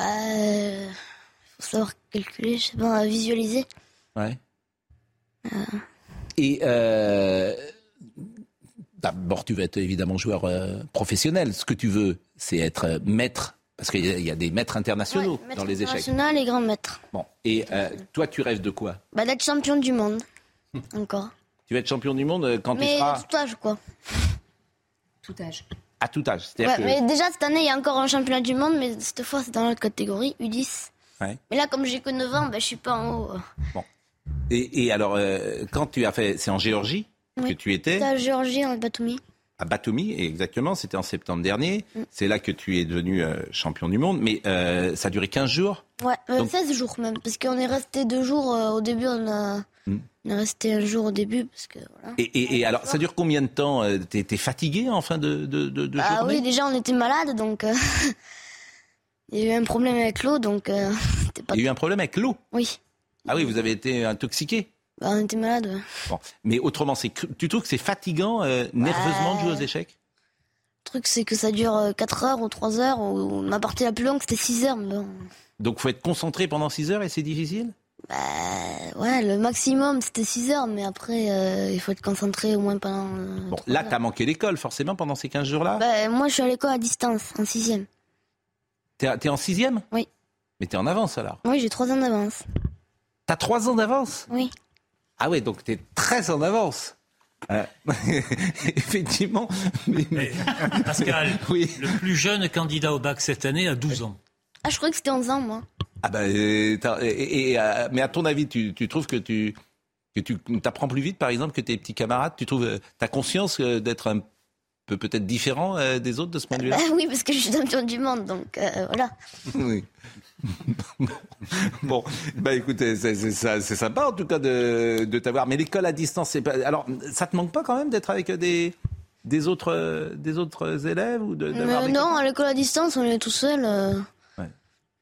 faut savoir calculer, je sais pas, visualiser. Ouais. Et euh, d'abord, tu vas être évidemment joueur euh, professionnel. Ce que tu veux, c'est être euh, maître. Parce qu'il y, a des maîtres internationaux dans les échecs. International et grands maîtres. Bon. Et toi, tu rêves de quoi? Bah, D'être champion du monde. Encore. Tu vas être champion du monde quand tu seras. à tout âge, quoi. Tout âge. À tout âge. Ouais, mais déjà, cette année, il y a encore un championnat du monde, mais cette fois, c'est dans l'autre catégorie, U10. Ouais. Mais là, comme j'ai que 9 ans, bah, je suis pas en haut. Bon. Et, alors, euh, quand tu as fait, c'est en Géorgie que tu étais En Géorgie, en Batumi. À Batumi, exactement, c'était en septembre dernier. Mm. C'est là que tu es devenu euh, champion du monde, mais euh, ça a duré 15 jours Ouais, 16 jours même, parce qu'on est resté deux jours au début, on a, mm. Est resté un jour au début. Parce que, voilà. et, alors, ça dure combien de temps T'es étais fatigué en fin de, de, de, ah, oui, déjà on était malade, donc il y a eu un problème avec l'eau, donc pas... Il y a eu un problème avec l'eau? Oui. Ah oui, vous avez été intoxiqué bah, On était malade, Bon. Mais autrement, tu trouves que c'est fatigant euh, nerveusement de jouer aux échecs? Le truc, c'est que ça dure 4 euh, heures ou 3 heures. Ou ma partie la plus longue, c'était 6 heures. Mais Donc, faut être concentré pendant 6 heures et c'est difficile? Bah, ouais, le maximum c'était 6 heures, mais après euh, il faut être concentré au moins pendant. bon, là, t'as manqué l'école forcément pendant ces 15 jours-là bah, Moi je suis à l'école à distance, en 6 T'es, es en 6 Oui. Mais t'es en avance alors Oui, j'ai 3 ans d'avance. T'as trois ans d'avance Oui. Ah ouais, donc t'es très en avance. Euh, effectivement. Pascal, oui. le plus jeune candidat au bac cette année a 12 ans. Ah, je croyais que c'était 11 ans, moi. Ah bah, et, euh, mais à ton avis, tu, trouves que tu que tu apprends plus vite, par exemple, que tes petits camarades? Tu trouves, euh, as conscience d'être un peu peut-être différent des autres de ce point de vue-là? Bah Oui, parce que je suis champion du monde, donc voilà. oui. bon, bah écoutez, c'est sympa en tout cas de, de t'avoir. Mais l'école à distance, c'est pas. Alors, ça te manque pas quand même d'être avec des des autres des autres élèves ou de euh, Non, à l'école à distance, on est tout seul. Euh...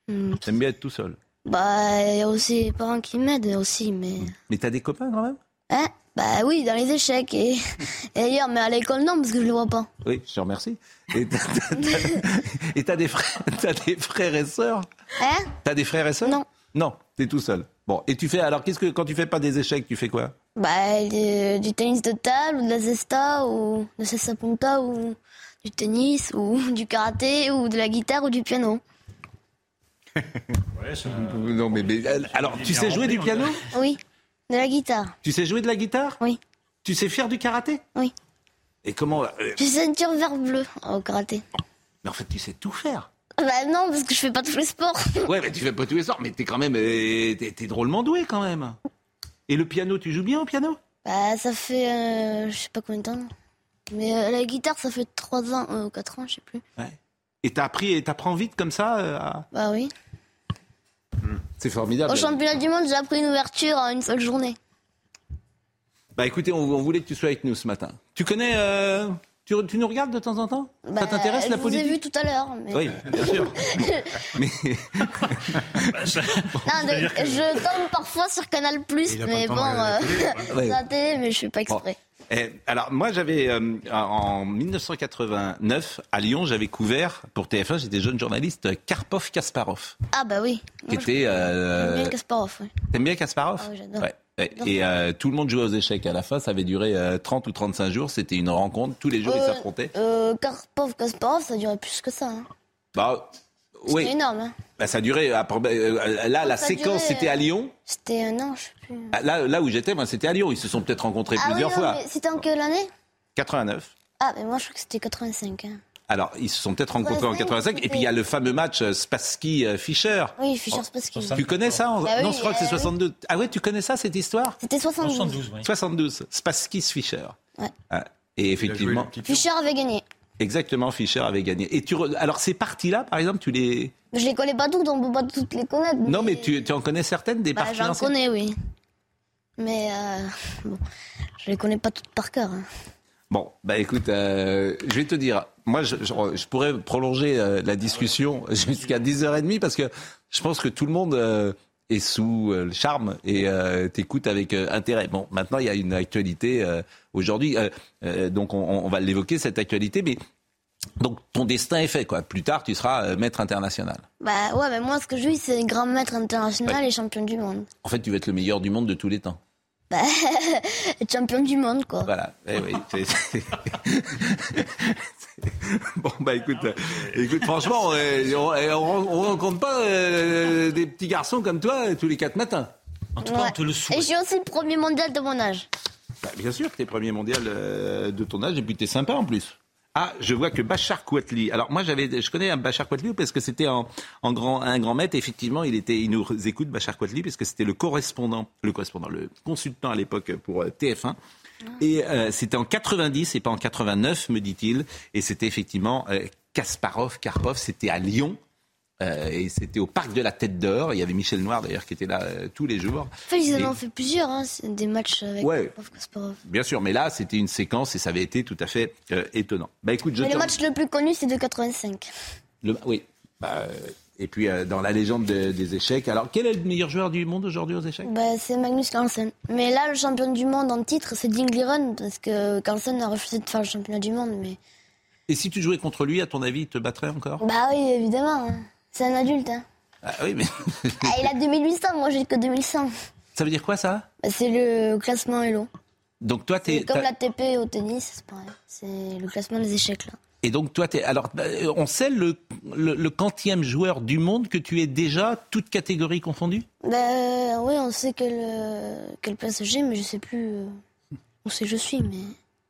Hmm. T'aimes bien être tout seul. Bah, il y a aussi les parents qui m'aident aussi, mais. Mais t'as des copains quand même? Hein? Bah oui, dans les échecs et, et ailleurs, mais à l'école non, parce que je les vois pas. Oui, je te remercie. Et t'as des frères, as des frères et sœurs? Hein? T'as des frères et sœurs? Non. Non, t'es tout seul. Bon, et tu fais alors qu'est-ce que quand tu fais pas des échecs, tu fais quoi? Bah du, tennis de table ou de la zesta ou de la punta ou du tennis ou du karaté ou de la guitare ou du piano. Ouais, ça... Non mais, alors tu sais jouer du piano Oui, de la guitare. Tu sais jouer de la guitare Oui. Tu sais faire du karaté Oui. Et comment euh... J'ai ceinture vert bleu au karaté. Mais en fait, tu sais tout faire. Bah non, parce que je fais pas tous les sports. ouais, mais tu fais pas tous les sports, mais t'es quand même, euh, t'es, drôlement doué quand même. Et le piano, tu joues bien au piano? Bah ça fait, euh, je sais pas combien de temps. Mais euh, la guitare, ça fait 3 ans ou 4 ans, je sais plus. Ouais. Et t'as appris, et t'apprends vite comme ça à... Bah oui. C'est formidable. Au championnat du monde, j'ai appris une ouverture en une seule journée. Bah écoutez, on, voulait que tu sois avec nous ce matin. Tu connais. Euh, tu, nous regardes de temps en temps? Ça bah, t'intéresse la politique Je vous ai vu tout à l'heure. Oui, bien sûr. mais... je tombe parfois sur Canal Plus, mais bon, euh, la télé, mais je fais pas exprès. Eh, alors moi j'avais euh, en 1989 à Lyon j'avais couvert pour TF1 j'étais jeune journaliste Karpov Kasparov. Ah bah oui. Qui était. Euh... J'aime bien Kasparov. T'aimes bien Kasparov ah, oui, j'adore. Et euh, tout le monde jouait aux échecs à la fin. Ça avait duré 30 euh, ou 35 jours. C'était une rencontre. Tous les jours, ils s'affrontaient. Karpov, Kasparov, ça durait plus que ça. Hein. Bah, Oui. C'était énorme. Hein. Bah, ça a duré. Euh, là, la séquence, c'était à Lyon. C'était un an, je sais plus. Ah, là, là où j'étais, moi, c'était à Lyon. Ils se sont peut-être rencontrés ah plusieurs fois. C'était en quelle année? 89. Ah, mais moi, je crois que c'était 85. Hein. Alors, ils se sont peut-être rencontrés en 85. Et puis, il y a le fameux match euh, Spassky-Fischer. Oui, Fischer-Spassky. Tu connais ça bah Non, je crois que c'est 62. Ah ouais, tu connais ça, cette histoire? C'était 72. 72, oui. 72. Spassky-Fischer. Ouais. Ah, et effectivement. Fischer avait gagné. Exactement, Fischer avait gagné. Et tu alors ces parties-là, par exemple, tu les. Je les connais pas toutes, on peut pas toutes les connaître. Non, mais tu, tu en connais certaines des bah, parties. J'en connais, oui. Mais euh, bon, je les connais pas toutes par cœur. Hein. Bon, bah écoute, euh, je vais te dire, moi je, je, pourrais prolonger euh, la discussion jusqu'à 10h30 parce que je pense que tout le monde euh, est sous le charme et t'écoute avec intérêt. Bon, maintenant il y a une actualité aujourd'hui, donc on, on va l'évoquer cette actualité, mais donc ton destin est fait, quoi. Plus tard, tu seras maître international. Bah ouais, mais moi, ce que je veux, c'est grand maître international et champion du monde. En fait, tu veux être le meilleur du monde de tous les temps. Bah, champion du monde, quoi. Voilà. Eh oui, bon, bah écoute, écoute franchement, on ne rencontre pas euh, des petits garçons comme toi tous les quatre matins. En tout cas, on te le souhaite. Et je suis aussi le premier mondial de mon âge. Bah, bien sûr que tu es premier mondial euh, de ton âge et puis tu es sympa en plus. Ah, je vois que Bachar Kouatli. Alors moi, j'avais, je connais un Bachar Kouatli parce que c'était en, grand, un grand maître. Effectivement, il était, il nous écoute Bachar Kouatli parce que c'était le correspondant, le correspondant, le consultant à l'époque pour euh, TF1. Ah. Et euh, c'était en 90 et pas en 89, me dit-il. Et c'était effectivement euh, Kasparov, Karpov. C'était à Lyon. Euh, et c'était au parc de la Tête d'Or. Il y avait Michel Noir d'ailleurs qui était là euh, tous les jours. Enfin, ils en ont fait plusieurs, hein, des matchs avec ouais, Bien sûr, mais là c'était une séquence et ça avait été tout à fait euh, étonnant. Bah écoute, je mais le match le plus connu c'est de 85. Le, oui. Bah, et puis dans la légende des échecs. Alors quel est le meilleur joueur du monde aujourd'hui aux échecs? Bah, C'est Magnus Carlsen. Mais là le champion du monde en titre c'est Ding Liren parce que Carlsen a refusé de faire le championnat du monde. Mais... Et si tu jouais contre lui, à ton avis, il te battrait encore? Bah oui, évidemment. Hein. C'est un adulte. Hein. Ah oui, mais. ah, il a 2800, moi j'ai que 2100. Ça veut dire quoi ça? Bah, C'est le classement Elo. Donc toi, t'es. Comme la TP au tennis, c'est pareil. C'est le classement des échecs là. Et donc toi, t'es. Alors, bah, on sait le, le, quantième joueur du monde que tu es déjà, toute catégorie confondue Bah oui, on sait quelle, quelle place j'ai, mais je sais plus où c'est je suis, mais.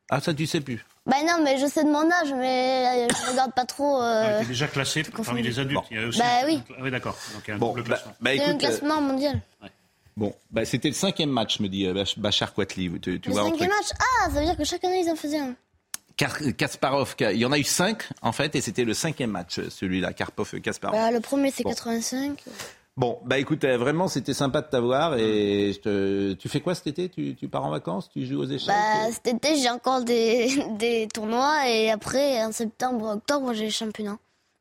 Ah ça, tu sais plus bah non, mais je sais de mon âge, mais euh, je regarde pas trop. Euh... déjà classé parmi les adultes. Il y a aussi bah oui. Ah oui, d'accord. Donc il y a un bon, bah, bah, écoute, un classement mondial. Ouais. Bon, bah, c'était le cinquième match, me dit euh, Bachar Kouatli. Tu, tu le cinquième match Ah, ça veut dire que chaque année, ils en faisaient un. Kasparov, il y en a eu cinq en fait, et c'était le cinquième match, celui-là, Karpov-Kasparov. Bah, le premier c'est 85. Bon, bah écoute, euh, vraiment, c'était sympa de t'avoir. Et tu fais quoi cet été? Tu, pars en vacances? Tu joues aux échecs? Bah, Cet été, j'ai encore des, des tournois. Et après, en septembre, octobre, j'ai le championnat.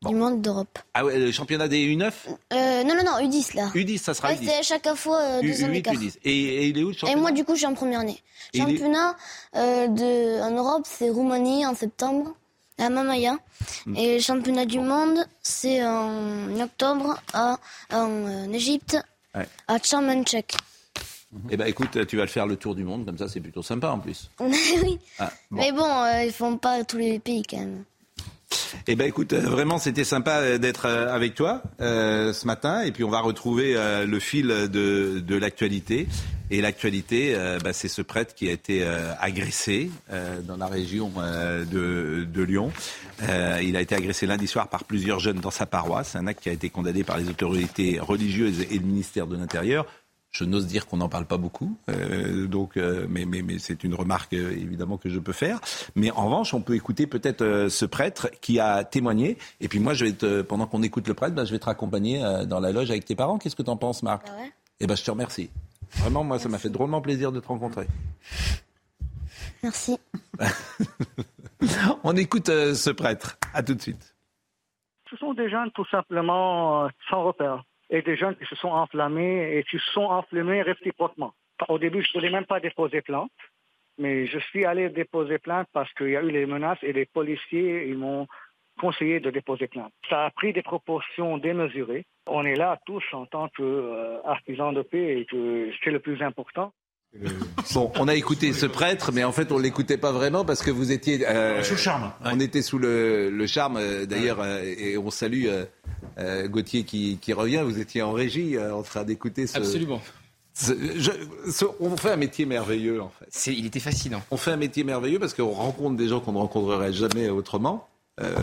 Du monde d'Europe. Ah ouais, le championnat des U9 euh, Non, non, non, U10 là. U10, ça sera ouais, C'est chaque fois euh, deux ans d'écart. Et, et, il est où le championnat Et moi, du coup, je suis en première année. championnat euh, de, en Europe, c'est Roumanie en septembre à Mamaya. Mm. Et le championnat du monde, c'est en octobre à, en euh, Égypte, à Tchamenchek. Eh ben écoute, tu vas le faire le tour du monde, comme ça c'est plutôt sympa en plus. oui. Ah, Mais bon, euh, ils font pas tous les pays quand même. Eh ben écoute, euh, vraiment c'était sympa d'être avec toi ce matin et puis on va retrouver le fil de, de l'actualité. Et l'actualité, euh, bah, c'est ce prêtre qui a été euh, agressé euh, dans la région de, de, Lyon. il a été agressé lundi soir par plusieurs jeunes dans sa paroisse. Un acte qui a été condamné par les autorités religieuses et le ministère de l'Intérieur. Je n'ose dire qu'on n'en parle pas beaucoup, donc, mais, mais, mais c'est une remarque évidemment que je peux faire. Mais en revanche, on peut écouter peut-être ce prêtre qui a témoigné. Et puis moi, je vais te, pendant qu'on écoute le prêtre, bah, je vais te raccompagner dans la loge avec tes parents. Qu'est-ce que tu en penses, Marc? Ah ouais? Eh ben, je te remercie. Vraiment, moi, ça m'a fait drôlement plaisir de te rencontrer. Merci. On écoute euh, ce prêtre. À tout de suite. Ce sont des jeunes tout simplement euh, sans repère et des jeunes qui se sont enflammés et qui se sont enflammés réciproquement. Au début, je ne voulais même pas déposer plainte, mais je suis allé déposer plainte parce qu'il y a eu les menaces et les policiers, ils m'ont conseillé de déposer plainte. Ça a pris des proportions démesurées. On est là tous en tant qu'artisans de paix et que c'est le plus important. Bon, on a écouté ce prêtre, mais en fait, on l'écoutait pas vraiment parce que vous étiez euh, sous le charme. On était sous le, charme, euh, d'ailleurs, euh, et on salue Gauthier qui, revient, vous étiez en régie en train d'écouter ce... Absolument. on fait un métier merveilleux en fait. il était fascinant. On fait un métier merveilleux parce qu'on rencontre des gens qu'on ne rencontrerait jamais autrement.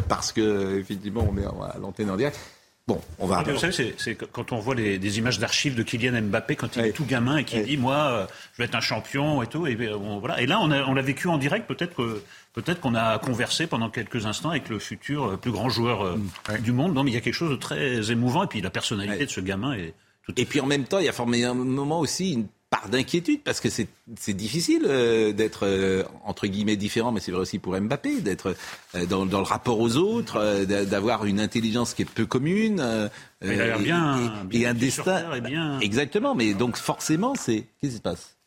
Parce que effectivement on est à l'antenne en direct. Bon, on va. Vous savez, c'est quand on voit des images d'archives de Kylian Mbappé quand il est tout gamin et qu'il dit moi, euh, je vais être un champion et tout. Et, euh, voilà. et là, on l'a vécu en direct. Peut-être que peut-être qu'on a conversé pendant quelques instants avec le futur euh, plus grand joueur du monde. Non, mais il y a quelque chose de très émouvant. Et puis la personnalité de ce gamin est. Et puis en même temps, il y a formé un moment aussi une d'inquiétude parce que c'est difficile euh, d'être euh, entre guillemets différent, mais c'est vrai aussi pour Mbappé, d'être euh, dans, le rapport aux autres, d'avoir une intelligence qui est peu commune. il a bien, et, un destin. Bien... Exactement, mais donc forcément, c'est qu'est-ce qui se passe?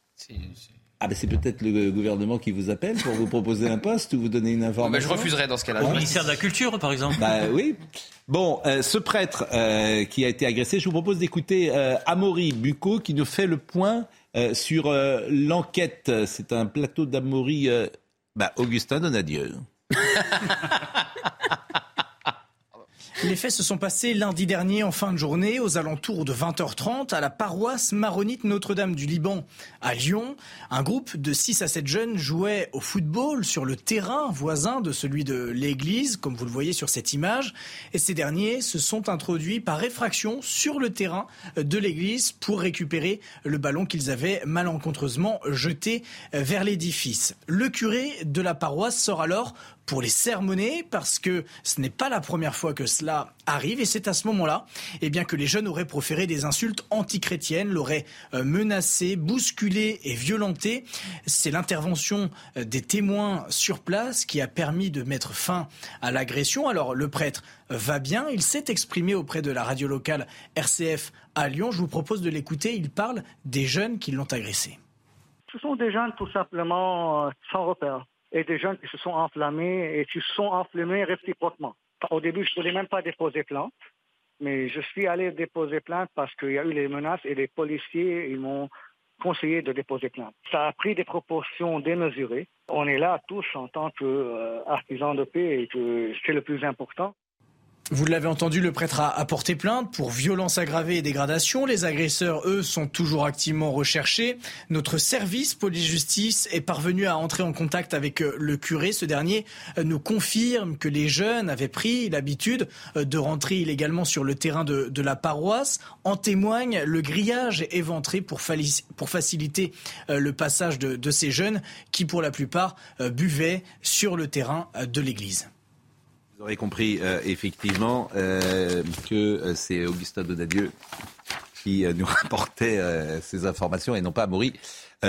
Ah ben c'est peut-être le gouvernement qui vous appelle pour vous proposer un poste ou vous donner une information. Ben je refuserai dans ce cas-là. Au ministère de la Culture, par exemple. Bah oui. Bon, ce prêtre qui a été agressé, je vous propose d'écouter Amaury Bucco qui nous fait le point euh, sur euh, l'enquête, c'est un plateau d'Amory. Euh, bah, Augustin Donadieu. Les faits se sont passés lundi dernier en fin de journée aux alentours de 20h30 à la paroisse maronite Notre-Dame du Liban à Lyon. Un groupe de 6 à 7 jeunes jouait au football sur le terrain voisin de celui de l'église, comme vous le voyez sur cette image. Et ces derniers se sont introduits par effraction sur le terrain de l'église pour récupérer le ballon qu'ils avaient malencontreusement jeté vers l'édifice. Le curé de la paroisse sort alors pour les sermonner parce que ce n'est pas la première fois que cela arrive et c'est à ce moment-là eh bien que les jeunes auraient proféré des insultes antichrétiennes, l'auraient euh, menacé, bousculé et violenté. C'est l'intervention euh, des témoins sur place qui a permis de mettre fin à l'agression. Alors le prêtre euh, va bien, il s'est exprimé auprès de la radio locale RCF à Lyon. Je vous propose de l'écouter, il parle des jeunes qui l'ont agressé. Ce sont des jeunes tout simplement sans repère et des jeunes qui se sont enflammés et qui se sont enflammés réciproquement. Au début, je ne voulais même pas déposer plainte, mais je suis allé déposer plainte parce qu'il y a eu les menaces et les policiers, ils m'ont conseillé de déposer plainte. Ça a pris des proportions démesurées. On est là tous en tant qu'artisans de paix et que c'est le plus important. Vous l'avez entendu, le prêtre a, porté plainte pour violence aggravée et dégradation. Les agresseurs, eux, sont toujours activement recherchés. Notre service police-justice est parvenu à entrer en contact avec euh, le curé. Ce dernier euh, nous confirme que les jeunes avaient pris l'habitude euh, de rentrer illégalement sur le terrain de, la paroisse. En témoigne le grillage éventré pour, pour faciliter le passage de ces jeunes qui, pour la plupart, buvaient sur le terrain de l'église. Vous aurez compris euh, effectivement euh, que euh, c'est Augustin Donadieu qui nous rapportait ces informations et non pas Maury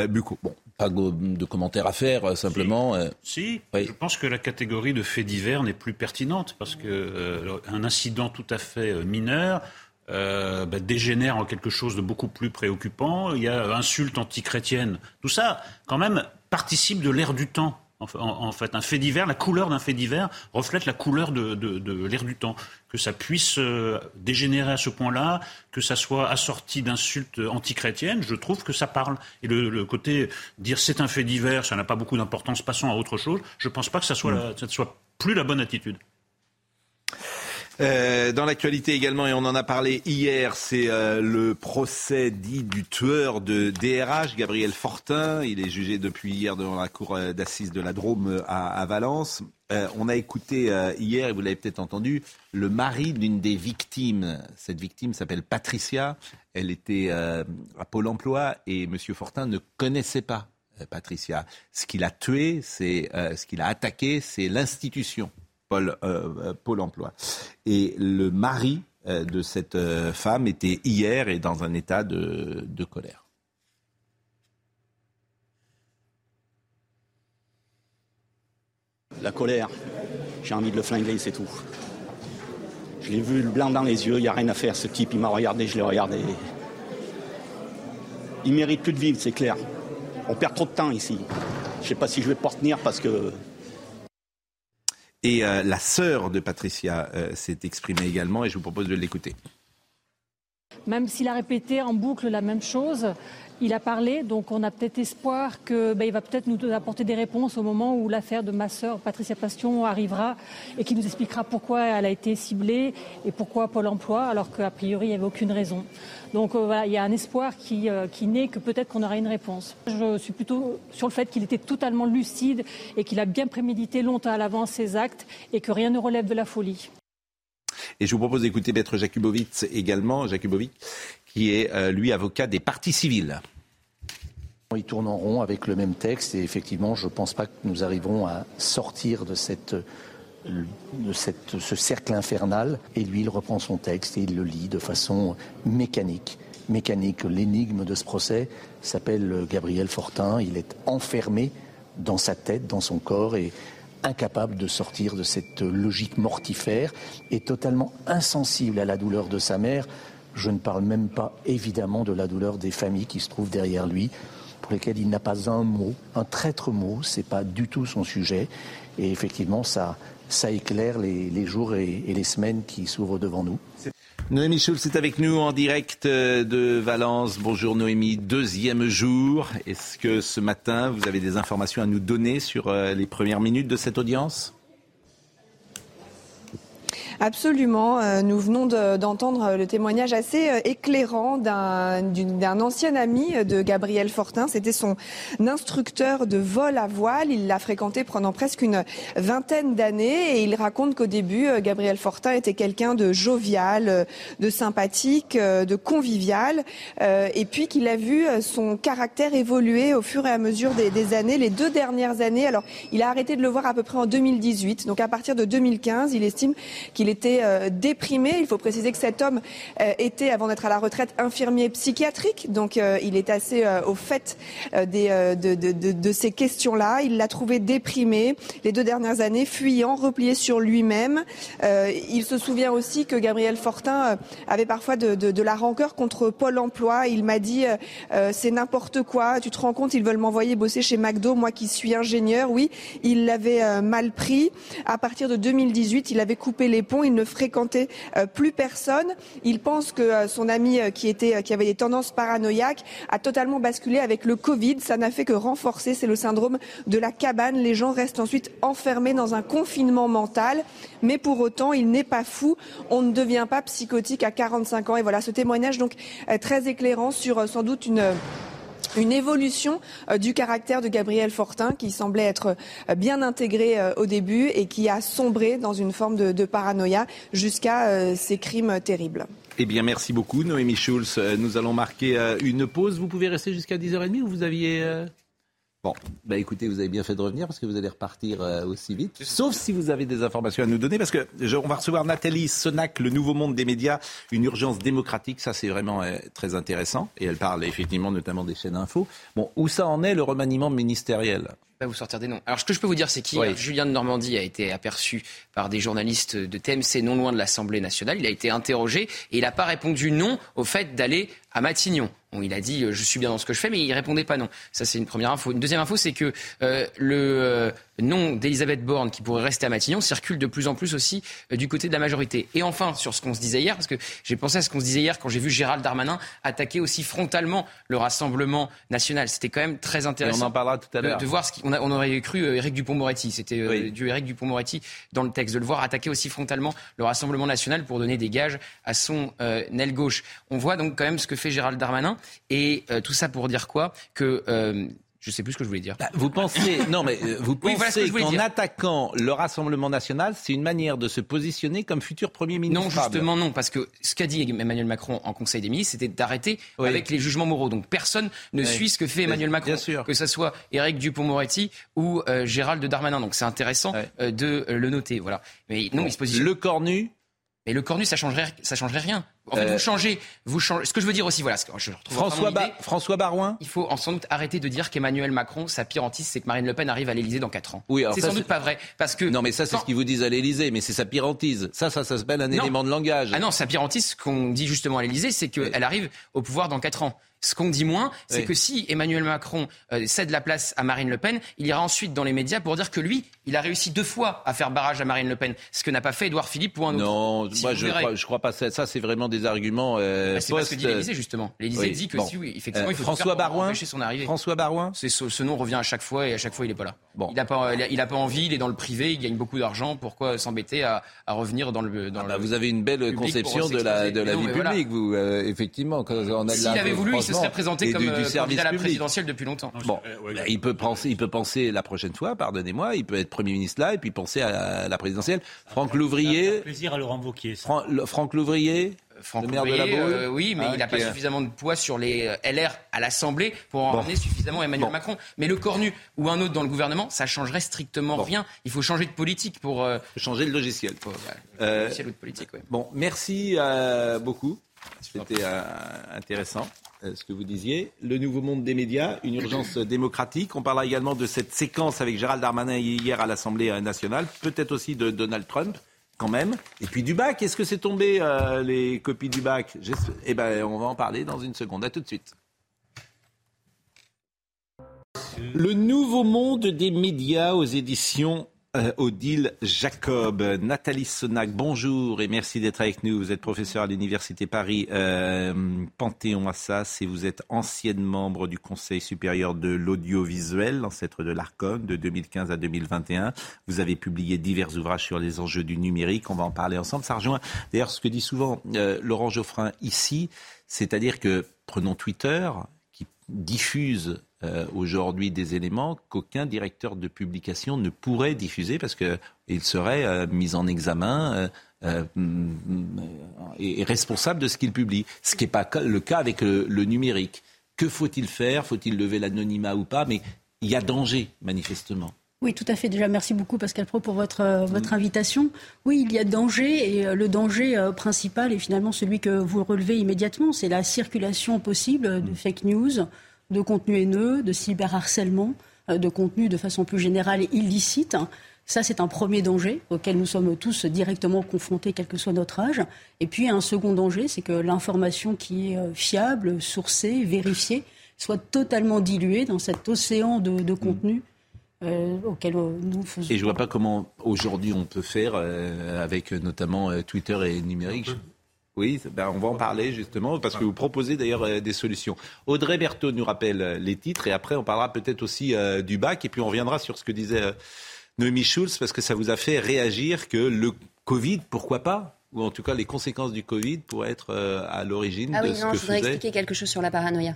Bucco. Bon, pas de commentaires à faire, simplement. Si, je pense que la catégorie de faits divers n'est plus pertinente parce que un incident tout à fait mineur bah, dégénère en quelque chose de beaucoup plus préoccupant. Il y a insultes antichrétiennes. Tout ça, quand même, participe de l'ère du temps. En, fait, un fait divers, la couleur d'un fait divers reflète la couleur de, de, l'ère du temps. Que ça puisse euh, dégénérer à ce point-là, que ça soit assorti d'insultes antichrétiennes, je trouve que ça parle. Et le, côté dire c'est un fait divers, ça n'a pas beaucoup d'importance, passons à autre chose, je ne pense pas que ça soit, mm. ça soit plus la bonne attitude. Euh, dans l'actualité également, et on en a parlé hier, c'est euh, le procès dit du tueur de DRH, Gabriel Fortin. Il est jugé depuis hier devant la cour euh, d'assises de la Drôme à, Valence. on a écouté hier, et vous l'avez peut-être entendu, le mari d'une des victimes. Cette victime s'appelle Patricia. Elle était à Pôle Emploi et M. Fortin ne connaissait pas Patricia. Ce qu'il a tué, c'est ce qu'il a attaqué, c'est l'institution Pôle, euh, Pôle emploi. Et le mari euh, de cette euh, femme était hier et dans un état de, de colère. La colère, j'ai envie de le flinguer, c'est tout. Je l'ai vu le blanc dans les yeux, il n'y a rien à faire. Ce type, il m'a regardé, je l'ai regardé. Il mérite plus de vivre, c'est clair. On perd trop de temps ici. Je ne sais pas si je vais pouvoir tenir parce que et la sœur de Patricia s'est exprimée également et je vous propose de l'écouter. Même s'il a répété en boucle la même chose, il a parlé, donc on a peut-être espoir qu'il ben, va peut-être nous apporter des réponses au moment où l'affaire de ma sœur Patricia Passion arrivera et qui nous expliquera pourquoi elle a été ciblée et pourquoi Pôle Emploi, alors qu'a priori il n'y avait aucune raison. Donc euh, voilà, il y a un espoir qui, euh, qui naît que peut-être qu'on aura une réponse. Je suis plutôt sur le fait qu'il était totalement lucide et qu'il a bien prémédité longtemps à l'avance ses actes et que rien ne relève de la folie. Et je vous propose d'écouter Maître Jakubowicz également, Jakubovic, qui est, euh, lui, avocat des partis civils. Ils tournent en rond avec le même texte et effectivement, je ne pense pas que nous arriverons à sortir de, cette, de cette, ce cercle infernal. Et lui, il reprend son texte et il le lit de façon mécanique. Mécanique. L'énigme de ce procès s'appelle Gabriel Fortin. Il est enfermé dans sa tête, dans son corps et incapable de sortir de cette logique mortifère et totalement insensible à la douleur de sa mère. Je ne parle même pas évidemment de la douleur des familles qui se trouvent derrière lui, pour lesquelles il n'a pas un mot, un traître mot, c'est pas du tout son sujet. Et effectivement, ça, ça éclaire les, jours et, et les semaines qui s'ouvrent devant nous. Noémie Schulz est avec nous en direct euh, de Valence. Bonjour Noémie, deuxième jour. Est-ce que ce matin, vous avez des informations à nous donner sur euh, les premières minutes de cette audience? Absolument. Euh, nous venons d'entendre le témoignage assez euh, éclairant d'un ancien ami de Gabriel Fortin. C'était son instructeur de vol à voile. Il l'a fréquenté pendant presque une vingtaine d'années et il raconte qu'au début, euh, Gabriel Fortin était quelqu'un de jovial, de sympathique, de convivial et puis qu'il a vu son caractère évoluer au fur et à mesure des, des années. Les deux dernières années, alors il a arrêté de le voir à peu près en 2018. Donc à partir de 2015, il estime qu'il était euh, déprimé. Il faut préciser que cet homme euh, était, avant d'être à la retraite, infirmier psychiatrique. Donc euh, il est assez au fait des, de, de, ces questions-là. Il l'a trouvé déprimé les deux dernières années, fuyant, replié sur lui-même. il se souvient aussi que Gabriel Fortin avait parfois de, la rancœur contre Pôle Emploi. Il m'a dit c'est n'importe quoi. Tu te rends compte, ils veulent m'envoyer bosser chez McDo, moi qui suis ingénieur. Oui, il l'avait mal pris. À partir de 2018, il avait coupé les ponts il ne fréquentait euh, plus personne. Il pense que euh, son ami euh, qui qui avait des tendances paranoïaques a totalement basculé avec le Covid. Ça n'a fait que renforcer. C'est le syndrome de la cabane. Les gens restent ensuite enfermés dans un confinement mental. Mais pour autant, il n'est pas fou. On ne devient pas psychotique à 45 ans. Et voilà ce témoignage donc très éclairant sur sans doute une une évolution euh, du caractère de Gabriel Fortin qui semblait être euh, bien intégré euh, au début et qui a sombré dans une forme de, paranoïa jusqu'à ces crimes terribles. Eh bien, merci beaucoup, Noémie Schulz. Nous allons marquer une pause. Vous pouvez rester jusqu'à 10h30 ou vous aviez... Bon, bah écoutez, vous avez bien fait de revenir parce que vous allez repartir euh, aussi vite. Sauf si vous avez des informations à nous donner, parce que on va recevoir Nathalie Sonac, le nouveau monde des médias, une urgence démocratique. Ça, c'est vraiment euh, très intéressant. Et elle parle effectivement notamment des chaînes info. Bon, où ça en est le remaniement ministériel? Pas vous sortir des noms. Alors, ce que je peux vous dire, c'est qu'hier, Julien de Normandie a été aperçu par des journalistes de TMC non loin de l'Assemblée nationale. Il a été interrogé et il n'a pas répondu non au fait d'aller à Matignon. Bon, il a dit euh, je suis bien dans ce que je fais, mais il répondait pas non. Ça, c'est une première info. Une deuxième info, c'est que euh, le euh, nom d'Elisabeth Borne, qui pourrait rester à Matignon, circule de plus en plus aussi du côté de la majorité. Et enfin, sur ce qu'on se disait hier, parce que j'ai pensé à ce qu'on se disait hier quand j'ai vu Gérald Darmanin attaquer aussi frontalement le Rassemblement national. C'était quand même très intéressant. Et on en parlera tout à l'heure. De, voir ce qu'on on aurait cru Éric Dupont-Moretti. C'était du Éric Dupont-Moretti dans le texte de le voir attaquer aussi frontalement le Rassemblement national pour donner des gages à son aile gauche. On voit donc quand même ce que fait Gérald Darmanin. Et euh, tout ça pour dire quoi? Que euh, je sais plus ce que je voulais dire. Bah, vous pensez, non mais euh, vous pensez qu'en attaquant le Rassemblement national, c'est une manière de se positionner comme futur Premier ministre Non, justement non, parce que ce qu'a dit Emmanuel Macron en Conseil des ministres, c'était d'arrêter avec les jugements moraux. Donc personne ne suit ce que fait Emmanuel Macron, que ce soit Éric Dupond-Moretti ou Gérald Darmanin. Donc c'est intéressant de le noter. Voilà. Mais non, il se positionne. Le cornu mais le cornu, ça changerait, ça changerait rien. En fait, vous changez, vous changez. Ce que je veux dire aussi, voilà, je François, François Barouin. Il faut sans doute arrêter de dire qu'Emmanuel Macron, sa pire hantise, c'est que Marine Le Pen arrive à l'Élysée dans 4 ans. Oui, c'est sans doute pas vrai, parce que non, mais ça, c'est ce qu'ils vous disent à l'Élysée, mais c'est sa pire hantise. Ça, ça, ça s'appelle un élément de langage. Ah non, sa pire hantise, ce qu'on dit justement à l'Élysée, c'est qu'elle arrive au pouvoir dans 4 ans. Ce qu'on dit moins, c'est que si Emmanuel Macron euh, cède la place à Marine Le Pen, il ira ensuite dans les médias pour dire que lui, il a réussi deux fois à faire barrage à Marine Le Pen, ce que n'a pas fait Édouard Philippe ou un autre. Non, moi je crois, crois pas ça. Ça, c'est vraiment des arguments. Euh, bah, c'est pas ce que dit l'Élysée justement. L'Élysée dit que si, oui, effectivement, il faut François Barouin, son arrivée. François Barouin. C'est ce, nom revient à chaque fois et à chaque fois il est pas là. Bon. Il n'a pas, il a pas envie. Il est dans le privé. Il gagne beaucoup d'argent. Pourquoi s'embêter à, à, revenir dans le dans ah bah, Vous avez une belle conception de la de la vie publique, vous effectivement. S'il avait voulu, il se serait présenté comme du, service à la présidentielle depuis longtemps. Bon, il peut penser, il peut penser la prochaine fois, pardonnez-moi, il peut être Premier ministre là et puis penser à la présidentielle. Franck Louvrier. plaisir à Laurent Wauquiez. Franck Louvrier. Franck le maire de la euh, oui, mais il n'a pas suffisamment de poids sur les euh, LR à l'assemblée pour en ramener suffisamment Emmanuel Macron. Mais le Cornu ou un autre dans le gouvernement, ça changerait strictement rien. Il faut changer de politique pour euh, changer le logiciel. logiciel ou de politique. Bon, merci beaucoup. C'était intéressant. Euh, ce que vous disiez. Le nouveau monde des médias, une urgence démocratique. On parlera également de cette séquence avec Gérald Darmanin hier à l'Assemblée nationale, peut-être aussi de Donald Trump quand même. Et puis du bac, est-ce que c'est tombé euh, les copies du bac Eh ben, on va en parler dans une seconde. À tout de suite. Le nouveau monde des médias aux éditions euh, Odile Jacob, Nathalie Sonac, bonjour et merci d'être avec nous. Vous êtes professeur à l'Université Paris euh, Panthéon-Assas et vous êtes ancienne membre du Conseil supérieur de l'audiovisuel, l'ancêtre de l'ARCOM, de 2015 à 2021. Vous avez publié divers ouvrages sur les enjeux du numérique. On va en parler ensemble. Ça rejoint d'ailleurs ce que dit souvent euh, Laurent Geoffrin ici, c'est-à-dire que prenons Twitter qui diffuse euh, aujourd'hui des éléments qu'aucun directeur de publication ne pourrait diffuser parce qu'il serait euh, mis en examen euh, et, responsable de ce qu'il publie. Ce qui n'est pas le cas avec le, numérique. Que faut-il faire? Faut-il lever l'anonymat ou pas? Mais il y a danger, manifestement. Oui, tout à fait. Déjà, merci beaucoup Pascal Pro pour votre, votre invitation. Oui, il y a danger et le danger principal est finalement celui que vous relevez immédiatement, c'est la circulation possible de fake news, de contenu haineux, de cyberharcèlement, euh, de contenu de façon plus générale illicite. Ça, c'est un premier danger auquel nous sommes tous directement confrontés, quel que soit notre âge. Et puis, un second danger, c'est que l'information qui est euh, fiable, sourcée, vérifiée, soit totalement diluée dans cet océan de, de contenu. Euh, auquel nous faisons. Et je ne vois pas comment aujourd'hui on peut faire avec notamment Twitter et numérique. Oui, ben on va en parler justement, parce que vous proposez d'ailleurs euh, des solutions. Audrey Berthaud nous rappelle euh, les titres, et après on parlera peut-être aussi euh, du bac, et puis on reviendra sur ce que disait Noémie Schulz, parce que ça vous a fait réagir que le Covid, pourquoi pas ou en tout cas les conséquences du Covid pourraient être à l'origine ah de oui, ce non, que je voudrais expliquer quelque chose sur la paranoïa.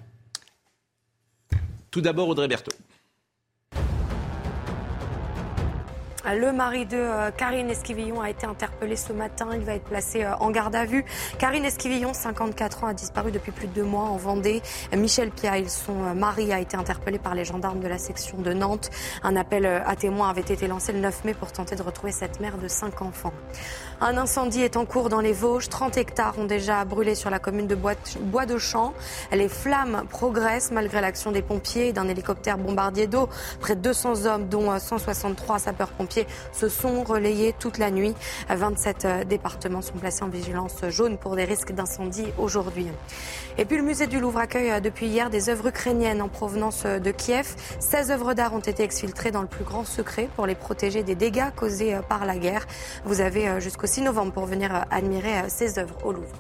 Tout d'abord, Audrey Berthaud. Le mari de euh, Karine Esquivillon a été interpellé ce matin. Il va être placé euh, en garde à vue. Karine Esquivillon, 54 ans, a disparu depuis plus de deux mois en Vendée. Michel Piaille, son euh, mari, a été interpellé par les gendarmes de la section de Nantes. Un appel à témoins avait été lancé le 9 mai pour tenter de retrouver cette mère de cinq enfants. Un incendie est en cours dans les Vosges. 30 hectares ont déjà brûlé sur la commune de Bois de Champ. Les flammes progressent malgré l'action des pompiers et d'un hélicoptère bombardier d'eau. Près de 200 hommes, dont 163 sapeurs-pompiers, se sont relayés toute la nuit. 27 euh, départements sont placés en vigilance jaune pour des risques d'incendie aujourd'hui. Et puis le musée du Louvre accueille euh, depuis hier des œuvres ukrainiennes en provenance euh, de Kiev. 16 œuvres d'art ont été exfiltrées dans le plus grand secret pour les protéger des dégâts causés par la guerre. Vous avez jusqu'au 6 novembre pour venir admirer ces œuvres au Louvre.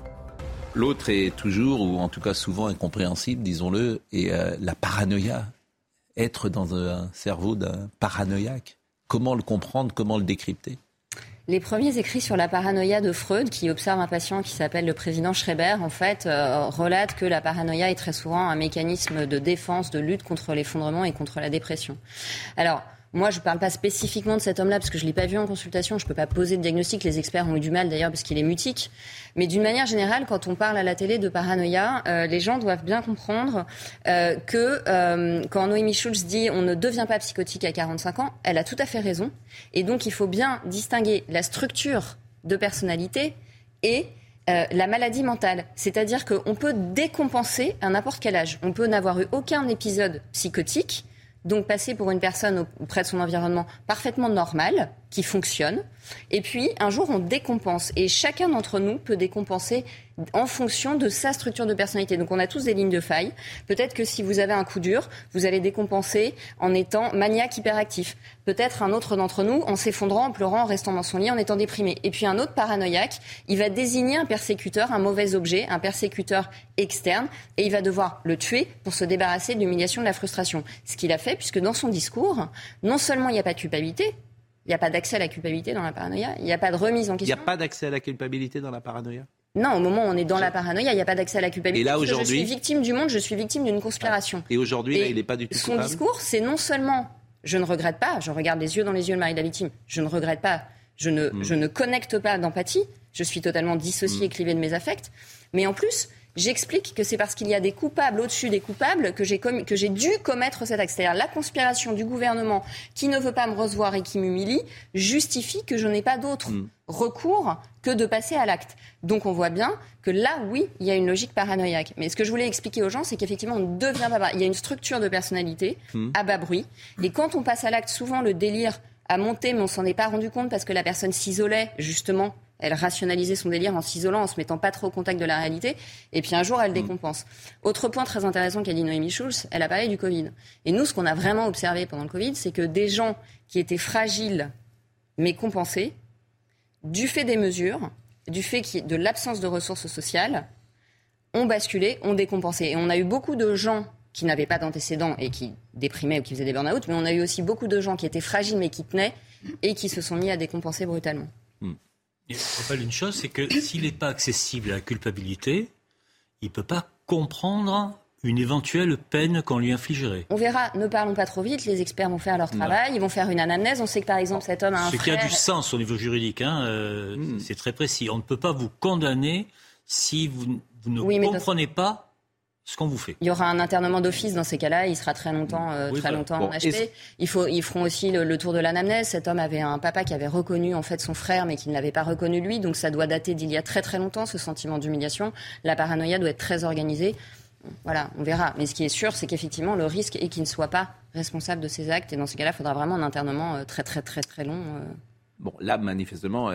L'autre est toujours, ou en tout cas souvent incompréhensible, disons-le, et la paranoïa. Être dans un cerveau d'un paranoïaque. Comment le comprendre Comment le décrypter? Les premiers écrits sur la paranoïa de Freud, qui observe un patient qui s'appelle le président Schreiber, en fait, euh, relatent que la paranoïa est très souvent un mécanisme de défense, de lutte contre l'effondrement et contre la dépression. Alors, moi, je ne parle pas spécifiquement de cet homme-là parce que je ne l'ai pas vu en consultation. Je ne peux pas poser de diagnostic. Les experts ont eu du mal d'ailleurs parce qu'il est mutique. Mais d'une manière générale, quand on parle à la télé de paranoïa, euh, les gens doivent bien comprendre euh, que euh, quand Noémie Schulz dit on ne devient pas psychotique à 45 ans, elle a tout à fait raison. Et donc, il faut bien distinguer la structure de personnalité et la maladie mentale. C'est-à-dire qu'on peut décompenser à n'importe quel âge. On peut n'avoir eu aucun épisode psychotique donc passer pour une personne auprès de son environnement parfaitement normale, qui fonctionne. Et puis, un jour, on décompense. Et chacun d'entre nous peut décompenser en fonction de sa structure de personnalité. Donc on a tous des lignes de faille. Peut-être que si vous avez un coup dur, vous allez décompenser en étant maniaque hyperactif. Peut-être un autre d'entre nous en s'effondrant, en pleurant, en restant dans son lit, en étant déprimé. Et puis un autre paranoïaque, il va désigner un persécuteur, un mauvais objet, un persécuteur externe, et il va devoir le tuer pour se débarrasser de l'humiliation, de la frustration. Ce qu'il a fait, puisque dans son discours, non seulement il n'y a pas de culpabilité, il n'y a pas d'accès à la culpabilité dans la paranoïa, il n'y a pas de remise en question. Il n'y a pas d'accès à la culpabilité dans la paranoïa non, au moment où on est dans la paranoïa, il n'y a pas d'accès à la culpabilité. Et là, aujourd'hui. Je suis victime du monde, je suis victime d'une conspiration. Et aujourd'hui, il n'est pas du tout Son discours, c'est non seulement je ne regrette pas, je regarde les yeux dans les yeux de Marie de la victime, je ne regrette pas, je ne, hmm. je ne connecte pas d'empathie, je suis totalement dissocié, mmh. de mes affects, mais en plus, J'explique que c'est parce qu'il y a des coupables au-dessus des coupables que j'ai, que j'ai dû commettre cet acte. C'est-à-dire la conspiration du gouvernement qui ne veut pas me recevoir et qui m'humilie justifie que je n'ai pas d'autre mm. recours que de passer à l'acte. Donc on voit bien que là, oui, il y a une logique paranoïaque. Mais ce que je voulais expliquer aux gens, c'est qu'effectivement, on devient pas... Il y a une structure de personnalité mm. à bas bruit. Et quand on passe à l'acte, souvent le délire a monté, mais on s'en est pas rendu compte parce que la personne s'isolait justement elle rationalisait son délire en s'isolant, en se mettant pas trop au contact de la réalité. Et puis un jour, elle mm. décompense. Autre point très intéressant qu'a dit Noémie Schulz, elle a parlé du Covid. Et nous, ce qu'on a vraiment observé pendant le Covid, c'est que des gens qui étaient fragiles mais compensés, du fait des mesures, du fait de l'absence de ressources sociales, ont basculé, ont décompensé. Et on a eu beaucoup de gens qui n'avaient pas d'antécédents et qui déprimaient ou qui faisaient des burn-out, mais on a eu aussi beaucoup de gens qui étaient fragiles mais qui tenaient et qui se sont mis à décompenser brutalement. Il rappelle une chose, c'est que s'il n'est pas accessible à la culpabilité, il ne peut pas comprendre une éventuelle peine qu'on lui infligerait. On verra, ne parlons pas trop vite, les experts vont faire leur travail, ils vont faire une anamnèse. On sait que par exemple cet homme a un Ce qui a du sens au niveau juridique, hein, euh, hmm. c'est très précis. On ne peut pas vous condamner si vous, ne comprenez pas ce qu'on vous fait. Il y aura un internement d'office dans ces cas-là. Il sera très longtemps, euh, très longtemps en HP. Il faut, ils feront aussi le, tour de l'anamnèse. Cet homme avait un papa qui avait reconnu en fait son frère, mais qui ne l'avait pas reconnu lui. Donc ça doit dater d'il y a très très longtemps. Ce sentiment d'humiliation, la paranoïa doit être très organisée. Voilà, on verra. Mais ce qui est sûr, c'est qu'effectivement, le risque est qu'il ne soit pas responsable de ses actes. Et dans ces cas-là, il faudra vraiment un internement euh, très très très très long. Euh. Bon, là, manifestement,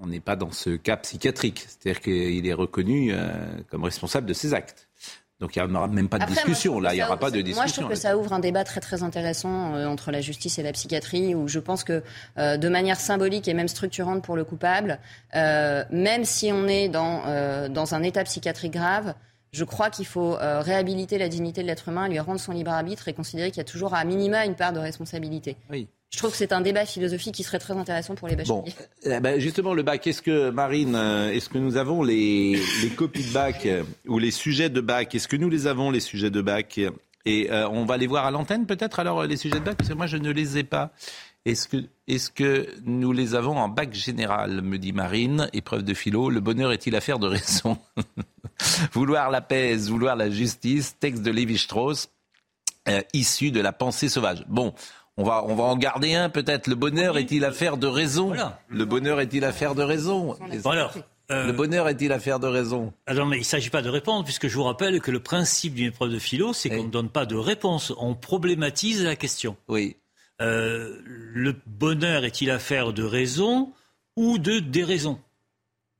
on n'est pas dans ce cas psychiatrique. C'est-à-dire qu'il est reconnu comme responsable de ses actes. Donc il n'y aura même pas de discussion. Là, il n'y aura pas de discussion. Moi, je trouve que ça ouvre un débat très très intéressant euh, entre la justice et la psychiatrie, où je pense que euh, de manière symbolique et même structurante pour le coupable, euh, même si on est dans, dans un état psychiatrique grave, je crois qu'il faut réhabiliter la dignité de l'être humain, lui rendre son libre arbitre et considérer qu'il y a toujours à minima une part de responsabilité. Oui. Je trouve que c'est un débat philosophique qui serait très intéressant pour les bacheliers. Bon, eh ben, justement, le bac, est-ce que, Marine, euh, est-ce que nous avons les, copies de bac euh, ou les sujets de bac? Est-ce que nous les avons, les sujets de bac? Et euh, on va les voir à l'antenne, peut-être, alors, les sujets de bac? Parce que moi, je ne les ai pas. Est-ce que, est que nous les avons en bac général, me dit Marine, épreuve de philo. Le bonheur est-il affaire de raison? Vouloir la paix, vouloir la justice, texte de Lévi-Strauss, issu de la pensée sauvage. Bon, on va, on va en garder un peut-être. Le bonheur est-il affaire de raison Le bonheur est-il affaire de raison alors, euh, Le bonheur est-il affaire de raison Alors, mais il ne s'agit pas de répondre, puisque je vous rappelle que le principe d'une épreuve de philo, c'est qu'on ne donne pas de réponse. On problématise la question. Oui. Euh, le bonheur est-il affaire de raison ou de déraison?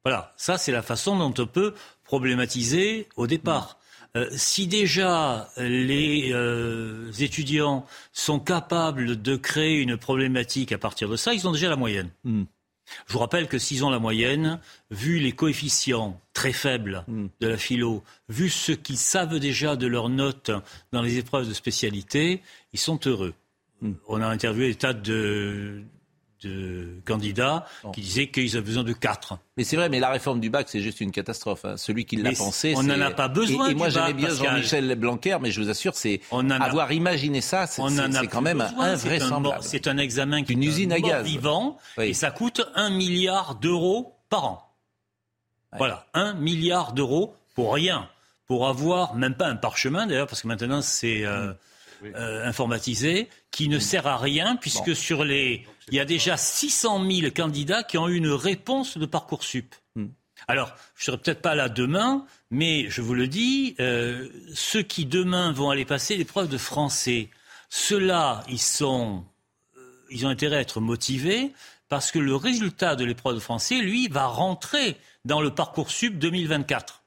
Voilà, ça c'est la façon dont on peut problématiser au départ. Euh, si déjà les euh, étudiants sont capables de créer une problématique à partir de ça, ils ont déjà la moyenne. Hmm. Je vous rappelle que s'ils ont la moyenne, vu les coefficients très faibles hmm. de la philo, vu ce qu'ils savent déjà de leurs notes dans les épreuves de spécialité, ils sont heureux. Hmm. On a interviewé des tas de, de candidats qui disaient qu'ils avaient besoin de quatre. Mais c'est vrai, mais la réforme du bac, c'est juste une catastrophe. Hein. Celui qui l'a pensé, on n'en a pas besoin. Et, et moi, j'aimais bien Jean-Michel Blanquer, mais je vous assure, c'est avoir imaginé ça, c'est quand même invraisemblable. C'est un, examen qui une usine à gaz vivant, et ça coûte un milliard d'euros par an. Voilà, un milliard d'euros pour rien, pour avoir même pas un parchemin d'ailleurs, parce que maintenant c'est euh, euh, informatisé, qui ne sert à rien puisque sur les il y a déjà 600 000 candidats qui ont eu une réponse de Parcoursup. Hmm. Alors, je ne serai peut-être pas là demain, mais je vous le dis, euh, ceux qui demain vont aller passer l'épreuve de français, ceux-là, ils sont, euh, ils ont intérêt à être motivés parce que le résultat de l'épreuve de français, lui, va rentrer dans le parcours sub 2024,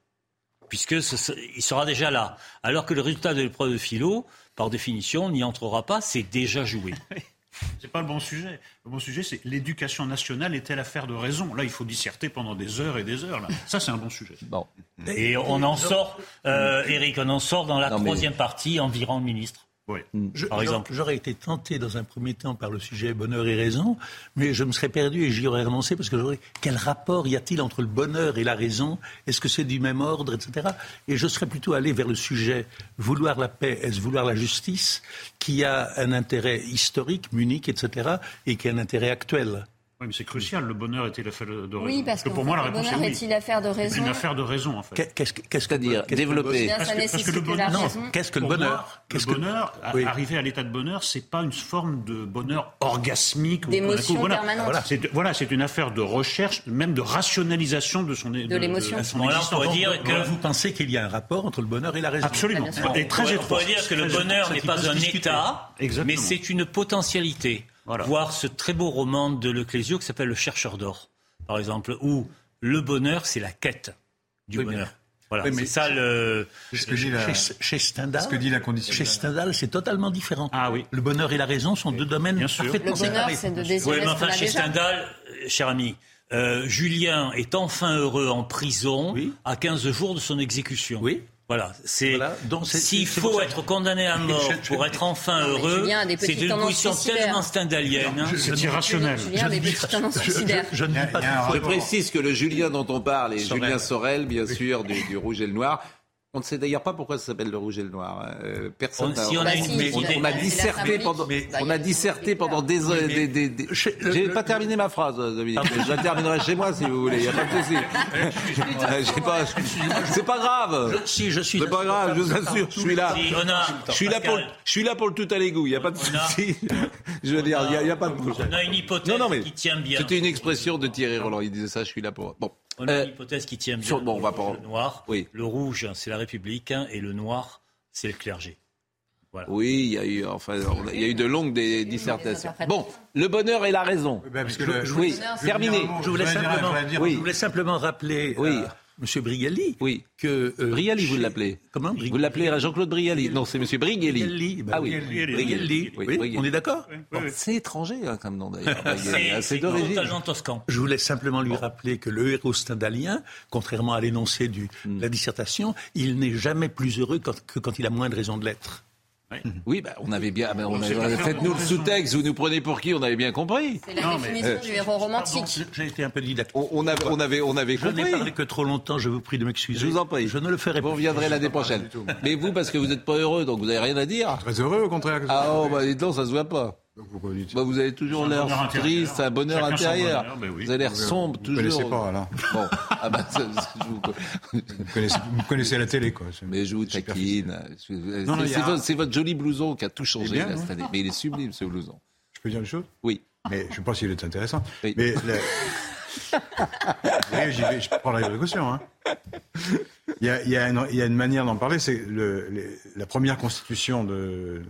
puisque il sera déjà là. Alors que le résultat de l'épreuve de philo, par définition, n'y entrera pas, c'est déjà joué. C'est pas le bon sujet. Le bon sujet, c'est l'éducation nationale est-elle affaire de raison? Là, il faut disserter pendant des heures et des heures. Là. Ça, c'est un bon sujet. Bon. Et on en sort, euh, Eric, on en sort dans la troisième partie, environ ministre. Oui. Mm. par exemple. J'aurais été tenté dans un premier temps par le sujet bonheur et raison, mais je me serais perdu et j'y aurais renoncé parce que j'aurais quel rapport y a-t-il entre le bonheur et la raison? Est-ce que c'est du même ordre, etc. Et je serais plutôt allé vers le sujet vouloir la paix, est-ce vouloir la justice, qui a un intérêt historique, munique, etc., et qui a un intérêt actuel. Oui, mais c'est crucial. Le bonheur est-il affaire de raison Oui, parce que, pour moi, la réponse est oui. est-il affaire de raison C'est une affaire de raison, en fait. Qu'est-ce qu'est-ce que dire Développer. Parce que, parce que le bonheur, qu'est-ce que le bonheur Le bonheur, arriver à l'état de bonheur, c'est pas une forme de bonheur orgasmique. D'émotion voilà. permanente. Voilà, c'est voilà, c'est une affaire de recherche, même de rationalisation de son de, l'émotion. Voilà, on pourrait dire que vous pensez qu'il y a un rapport entre le bonheur et la raison. Absolument. Et très On pourrait dire que le bonheur n'est pas un état, mais c'est une potentialité voir ce très beau roman de Leclésio qui s'appelle Le chercheur d'or, par exemple, où le bonheur, c'est la quête du bonheur. Voilà, c'est ça le. Ce que dit la... chez, Stendhal, ce que dit la condition. Chez Stendhal, c'est totalement différent. Ah oui. Le bonheur et la raison sont deux domaines Bien sûr. Le bonheur, c'est de désirer. Oui, mais enfin, chez Stendhal, cher ami, euh, Julien est enfin heureux en prison à 15 jours de son exécution. Oui. Voilà, c'est s'il faut être condamné à mort pour être enfin heureux, c'est une position tellement stendhalienne. Hein. C'est irrationnel. Je précise que le Julien dont on parle est Julien Sorel, bien sûr, du Rouge et le Noir. On ne sait d'ailleurs pas pourquoi ça s'appelle le rouge et le noir. Euh, personne. On, si on, a on, a disserté pendant, on a disserté pendant des, des, des, des... J'ai pas terminé ma phrase, Dominique. Je la terminerai chez moi si vous voulez. Il n'y a pas de souci. pas. C'est pas grave. si je suis. C'est pas grave. Je vous assure. Je suis là. je suis là pour. Je suis là pour le tout à l'égout. Il n'y a pas de souci. Je veux dire, il n'y a, pas de. On a une hypothèse qui tient bien. C'était une expression de Thierry Roland. Il disait ça. Je suis là pour. Bon. On a une euh, hypothèse qui tient bien. Sur, bon, on va Le noir, oui. le rouge, c'est la République, hein, et le noir, c'est le clergé. Voilà. Oui, il y a eu, enfin, il y a eu de longues des dissertations. Bon, le bonheur et la raison. Oui, parce que le, oui, terminé. Je voulais, simplement, oui. je voulais simplement rappeler. Oui. Euh, Monsieur Brigelli. Oui. Que, euh, Brigelli, vous l'appelez Comment Vous l'appelez Jean-Claude Brigelli Non, c'est Monsieur Brigelli. Brigelli. ah oui. On est d'accord C'est étranger hein, comme nom d'ailleurs. c'est totalement toscan. Je voulais simplement lui rappeler que le héros stendhalien, contrairement à l'énoncé de hmm. la dissertation, il n'est jamais plus heureux que quand il a moins de raison de l'être. Oui, bah, on avait bien. on Faites-nous le sous-texte, vous nous prenez pour qui On avait bien compris. C'est la définition du héros romantique. J'ai été un peu didactique. On, avait, on avait, on avait compris. Je n'ai parlé que trop longtemps, je vous prie de m'excuser. Je vous en prie. Je ne le ferai pas. Vous reviendrez l'année prochaine. Mais vous, parce que vous n'êtes pas heureux, donc vous n'avez rien à dire. Très heureux, au contraire. Ah, oh, bah, dites donc, ça se voit pas. Bah, vous avez toujours l'air triste, un bonheur intérieur. Ben vous avez l'air sombre, toujours. Vous ne connaissez pas, là. Bon. Ah bah, vous... connaissez, vous connaissez la télé, quoi. Mais je vous taquine. C'est votre joli blouson qui a tout changé là, cette année. Mais il est sublime, ce blouson. Je peux dire une chose? Oui. Mais je ne sais pas s'il est intéressant. Mais vais, je prends la précaution. Hein. Il, y a, il, y a une, il y a une manière d'en parler, c'est la première constitution de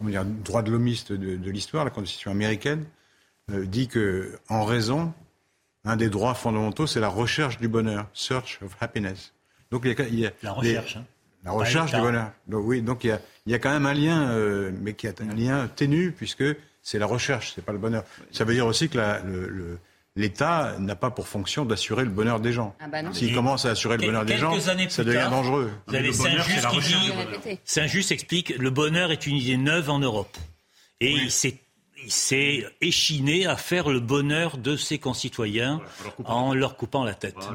comment dire, droit de l'homiste de, l'histoire, la Constitution américaine, euh, dit que, en raison, un des droits fondamentaux, c'est la recherche du bonheur, search of happiness. Donc il y a, la recherche. Hein. La recherche du bonheur. Donc oui, donc il y a, il y a quand même un lien, euh, mais qui est un lien ténu puisque c'est la recherche, c'est pas le bonheur. Ça veut dire aussi que la, le l'État n'a pas pour fonction d'assurer le bonheur des gens. Ah bah S'il commence à assurer le bonheur des gens, ça devient dangereux. Vous avez Saint-Just qui dit, Saint-Just explique, le bonheur est une idée neuve en Europe. Et il s'est échiné à faire le bonheur de ses concitoyens en leur coupant la tête.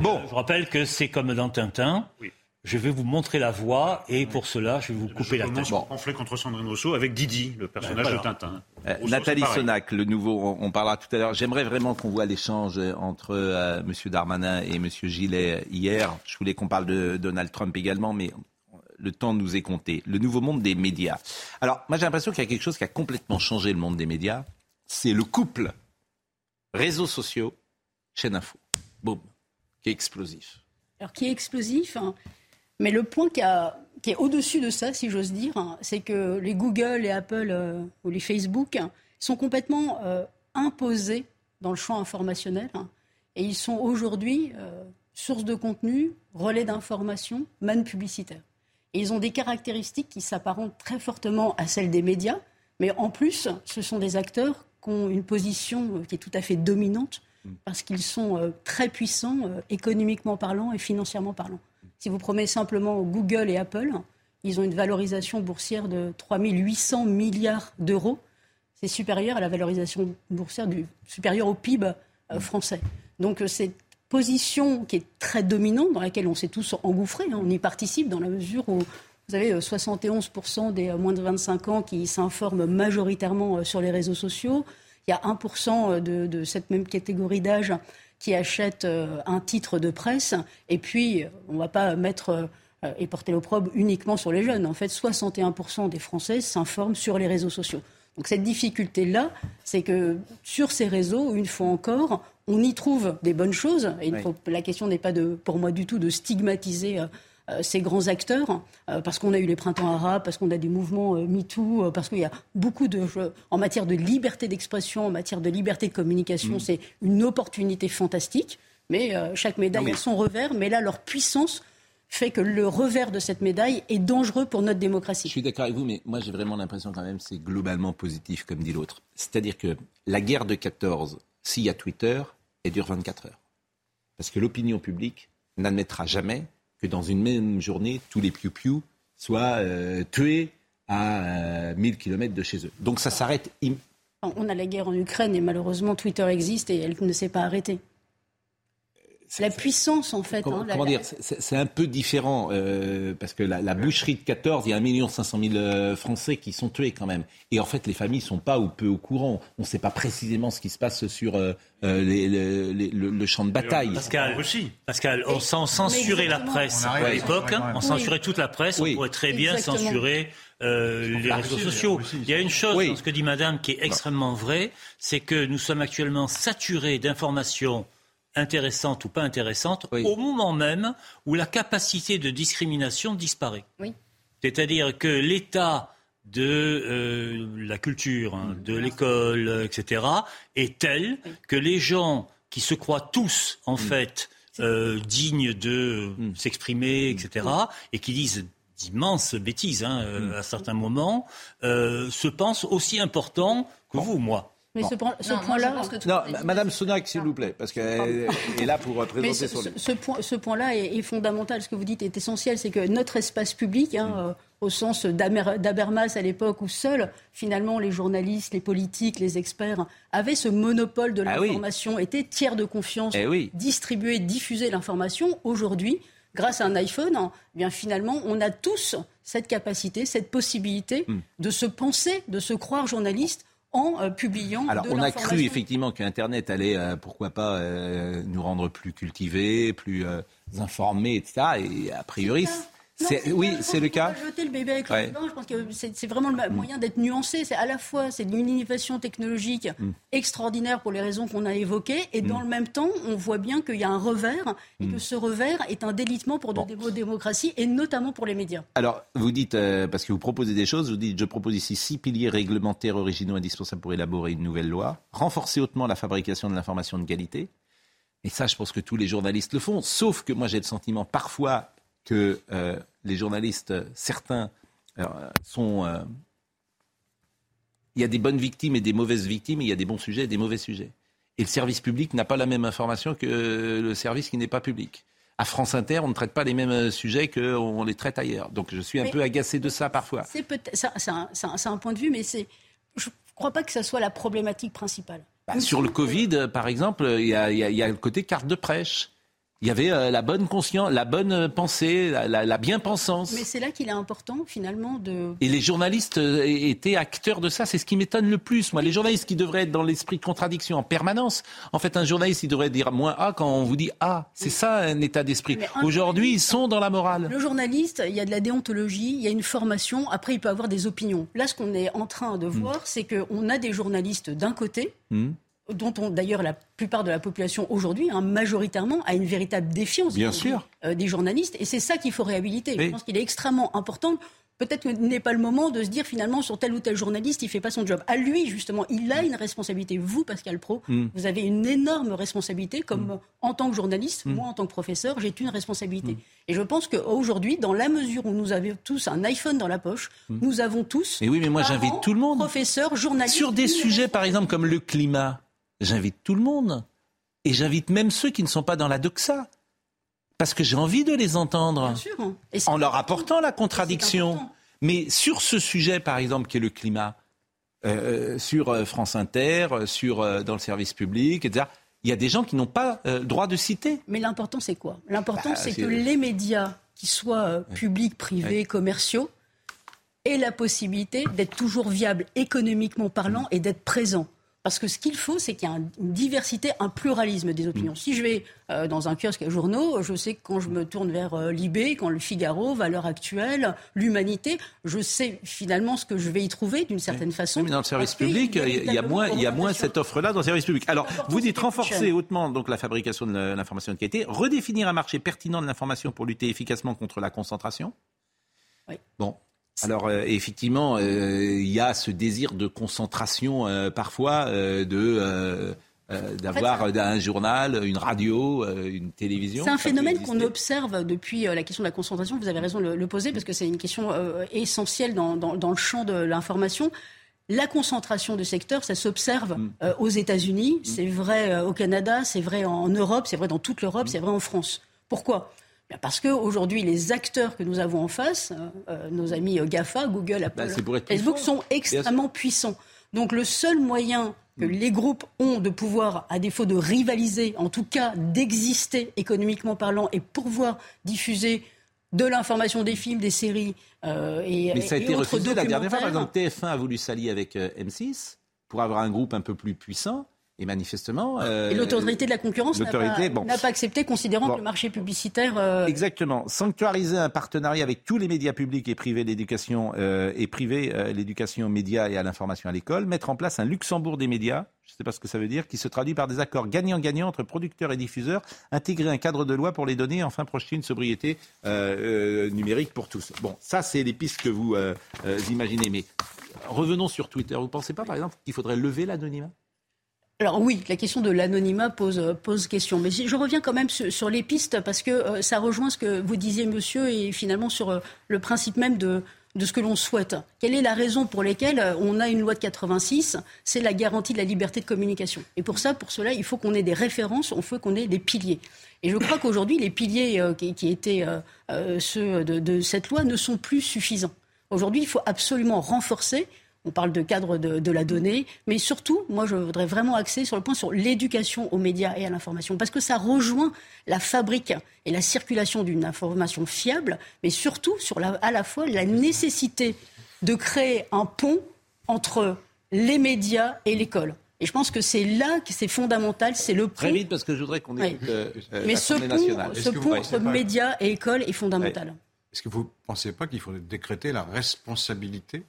Bon, je rappelle que c'est comme dans Tintin. Oui je vais vous montrer la voie et pour cela, je vais vous couper la tête. Bon. fait contre Sandrine Rousseau avec Didi, le personnage de Tintin. Euh, Nathalie Sonac, le nouveau, on, parlera tout à l'heure. J'aimerais vraiment qu'on voit l'échange entre euh, M. Darmanin et M. Gillet hier. Je voulais qu'on parle de Donald Trump également, mais le temps nous est compté. Le nouveau monde des médias. Alors, moi j'ai l'impression qu'il y a quelque chose qui a complètement changé le monde des médias. C'est le couple réseaux sociaux, chaîne info. Boum, qui est explosif. Alors qui est explosif hein, mais le point qui, est au-dessus de ça, si j'ose dire, c'est que les Google, les Apple euh, ou les Facebook sont complètement imposés dans le champ informationnel. Hein. et ils sont aujourd'hui source de contenu, relais d'information, manne publicitaire. Et ils ont des caractéristiques qui s'apparentent très fortement à celles des médias, mais en plus, ce sont des acteurs qui ont une position qui est tout à fait dominante parce qu'ils sont euh, très puissants euh, économiquement parlant et financièrement parlant. Si vous prenez simplement Google et Apple, ils ont une valorisation boursière de 3 800 milliards d'euros. C'est supérieur à la valorisation boursière du, supérieure au PIB euh, français. Donc cette position qui est très dominante, dans laquelle on s'est tous engouffrés, hein, on y participe dans la mesure où vous avez 71% des moins de 25 ans qui s'informent majoritairement sur les réseaux sociaux. Il y a 1% de, de cette même catégorie d'âge qui achète euh, un titre de presse. Et puis, on ne va pas mettre euh, et porter l'opprobre uniquement sur les jeunes. En fait, 61% des Français s'informent sur les réseaux sociaux. Donc cette difficulté-là, c'est que sur ces réseaux, une fois encore, on y trouve des bonnes choses. Et la question n'est pas de, pour moi du tout de stigmatiser euh, euh, ces grands acteurs, euh, parce qu'on a eu les printemps arabes, parce qu'on a des mouvements euh, MeToo, parce qu'il y a beaucoup de... En matière de liberté d'expression, en matière de liberté de communication, mm. c'est une opportunité fantastique. Mais chaque médaille a son revers. Mais là, leur puissance fait que le revers de cette médaille est dangereux pour notre démocratie. Je suis d'accord avec vous, mais moi j'ai vraiment l'impression quand même c'est globalement positif, comme dit l'autre. C'est-à-dire que la guerre de 14, s'il y a Twitter, elle dure 24 heures. Parce que l'opinion publique n'admettra jamais que dans une même journée, tous les piou-piou soient euh, tués à 1000 euh, km de chez eux. Donc ça s'arrête. On a la guerre en Ukraine et malheureusement Twitter existe et elle ne s'est pas arrêtée la puissance, en fait. Comment, hein, dire C'est un peu différent, euh, parce que la, boucherie de 14, il y a 1 500 000 Français qui sont tués quand même. Et en fait, les familles ne sont pas ou peu au courant. On ne sait pas précisément ce qui se passe sur euh, euh, le, champ de bataille. Pascal, Pascal on censurait la presse à l'époque. Hein. on censurait toute la presse. On pourrait très bien censurer les réseaux sociaux. Il y a une chose dans ce que dit Madame qui est extrêmement vraie, c'est que nous sommes actuellement saturés d'informations intéressante ou pas intéressante au moment même où la capacité de discrimination disparaît. C'est-à-dire que l'état de euh, la culture, hein, de l'école, etc., est tel que les gens qui se croient tous, en fait, euh, dignes de mm. s'exprimer, etc., et qui disent d'immenses bêtises hein, euh, à certains moments, se pensent aussi importants que vous, moi. Mais ce, point-là. Non, Madame Sonac, s'il vous plaît, parce qu'elle est là pour présenter son ce, point, ce point-là est, fondamental. Ce que vous dites est essentiel. C'est que notre espace public, hein, mm. euh, au sens d'Abermas à l'époque, où seuls, finalement, les journalistes, les politiques, les experts avaient ce monopole de ah l'information, étaient tiers de confiance, eh distribuer, diffuser l'information. Aujourd'hui, grâce à un iPhone, hein, eh bien finalement, on a tous cette capacité, cette possibilité mm. de se penser, de se croire journaliste en euh, publiant. Alors, on a cru effectivement qu'Internet allait, euh, pourquoi pas, euh, nous rendre plus cultivés, plus informés, etc. Et a priori, oui, c'est le cas. Jeter le bébé avec le Je pense que c'est vraiment le moyen d'être nuancé. C'est à la fois c'est une innovation technologique mm. extraordinaire pour les raisons qu'on a évoquées, et dans mm. le même temps, on voit bien qu'il y a un revers et que mm. ce revers est un délitement pour nos démocraties et notamment pour les médias. Alors, vous dites euh, parce que vous proposez des choses, vous dites je propose ici six piliers réglementaires originaux indispensables pour élaborer une nouvelle loi, renforcer hautement la fabrication de l'information de qualité. Et ça, je pense que tous les journalistes le font. Sauf que moi, j'ai le sentiment parfois que euh, les journalistes, certains, euh, sont... Euh, il y a des bonnes victimes et des mauvaises victimes, et il y a des bons sujets et des mauvais sujets. Et le service public n'a pas la même information que le service qui n'est pas public. À France Inter, on ne traite pas les mêmes sujets qu'on les traite ailleurs. Donc je suis un peu agacé de ça parfois. C'est un, un, point de vue, mais je ne crois pas que ça soit la problématique principale. Bah, sur le Covid, par exemple, il y, a, il y, a, le côté carte de prêche. Il y avait euh, la bonne conscience, la bonne pensée, la, bien-pensance. Mais c'est là qu'il est important, finalement, de... Et les journalistes euh, étaient acteurs de ça. C'est ce qui m'étonne le plus, moi. Les journalistes qui devraient être dans l'esprit de contradiction en permanence. En fait, un journaliste, il devrait dire moins A quand on vous dit A. C'est ça, un état d'esprit. Aujourd'hui, ils sont dans la morale. Le journaliste, il y a de la déontologie, il y a une formation. Après, il peut avoir des opinions. Là, ce qu'on est en train de hmm. voir, c'est qu'on a des journalistes d'un côté... Hmm dont on d'ailleurs la plupart de la population aujourd'hui, hein, majoritairement, a une véritable défiance Bien sûr. Euh, des journalistes. Et c'est ça qu'il faut réhabiliter. Je pense qu'il est extrêmement important peut-être que n'est pas le moment de se dire finalement sur tel ou tel journaliste, il fait pas son job. À lui, justement, il a une responsabilité. Vous, Pascal Pro, mm. vous avez une énorme responsabilité, comme mm. en tant que journaliste, mm. moi en tant que professeur, j'ai une responsabilité. Et je pense qu'aujourd'hui, dans la mesure où nous avons tous un iPhone dans la poche, nous avons tous. Mais oui, mais moi j'invite tout le monde. Professeurs, journalistes. Sur des sujets, par exemple, comme le climat, j'invite tout le monde. Et j'invite même ceux qui ne sont pas dans la doxa. Parce que j'ai envie de les entendre. en leur apportant la contradiction. Mais sur ce sujet, par exemple, qui est le climat, euh, euh, sur euh, France Inter, sur, dans le service public, etc., il y a des gens qui n'ont pas droit de citer. Mais l'important, c'est quoi? L'important, bah, c'est que les médias, qu'ils soient publics, privés, commerciaux, aient la possibilité d'être toujours viables économiquement parlant et d'être présents. Parce que ce qu'il faut, c'est qu'il y ait une diversité, un pluralisme des opinions. Mm. Si je vais euh, dans un kiosque à journaux, je sais que quand je me tourne vers euh, Libé, quand le Figaro, Valeurs Actuelles, l'Humanité, je sais finalement ce que je vais y trouver d'une certaine façon. mais dans le service public, il y, a, moins, il y a moins cette offre-là dans le service public. Alors, vous dites renforcer hautement donc la fabrication de l'information de qualité, redéfinir un marché pertinent de l'information pour lutter efficacement contre la concentration? Oui. Bon, alors euh, effectivement, euh, il y a ce désir de concentration euh, parfois de d'avoir un journal, une radio, une télévision. C'est un phénomène qu'on observe depuis la question de la concentration. Vous avez raison de le, poser parce que c'est une question essentielle dans, dans, le champ de l'information. La concentration de secteurs, ça s'observe mm. aux États-Unis, c'est vrai au Canada, c'est vrai en Europe, c'est vrai dans toute l'Europe, mm. c'est vrai en France. Pourquoi? Parce qu'aujourd'hui, les acteurs que nous avons en face, euh, euh, nos amis euh, GAFA, Google, Apple, bah, Facebook, sont extrêmement puissants. Donc le seul moyen que mm. les groupes ont de pouvoir, à défaut de rivaliser, en tout cas d'exister économiquement parlant et pouvoir diffuser de l'information des films, des séries et Mais ça a été refusé la dernière fois. Par exemple, TF1 a voulu s'allier avec M6 pour avoir un groupe un peu plus puissant. Et manifestement. Euh, et l'autorité de la concurrence n'a pas, accepté, considérant que le marché publicitaire. Euh, Exactement. Sanctuariser un partenariat avec tous les médias publics et privés l'éducation euh, et priver l'éducation aux médias et à l'information à l'école. Mettre en place un Luxembourg des médias. Je ne sais pas ce que ça veut dire, qui se traduit par des accords gagnant-gagnant entre producteurs et diffuseurs, intégrer un cadre de loi pour les données, enfin projeter une sobriété numérique pour tous. Bon, ça, c'est les pistes que vous imaginez. Mais revenons sur Twitter. Vous ne pensez pas, par exemple, qu'il faudrait lever l'anonymat? Alors oui, la question de l'anonymat pose, pose question. Mais je reviens quand même sur, les pistes parce que euh, ça rejoint ce que vous disiez, monsieur, et finalement sur euh, le principe même de, de ce que l'on souhaite. Quelle est la raison pour laquelle euh, on a une loi de 86 C'est la garantie de la liberté de communication. Et pour ça, pour cela, il faut qu'on ait des références, il faut qu'on ait des piliers. Et je crois qu'aujourd'hui, les piliers qui, étaient ceux de cette loi ne sont plus suffisants. Aujourd'hui, il faut absolument renforcer on parle de cadre de, la donnée, mais surtout, moi, je voudrais vraiment axer sur le point sur l'éducation aux médias et à l'information, parce que ça rejoint la fabrique et la circulation d'une information fiable, mais surtout sur la, à la fois la nécessité de créer un pont entre les médias et l'école. Et je pense que c'est là que c'est fondamental, c'est le pont. Très vite, parce que je voudrais qu'on ait euh, Mais ce pont, ce pont entre médias et école est fondamental. Est-ce que vous ne pensez pas qu'il faut décréter la responsabilité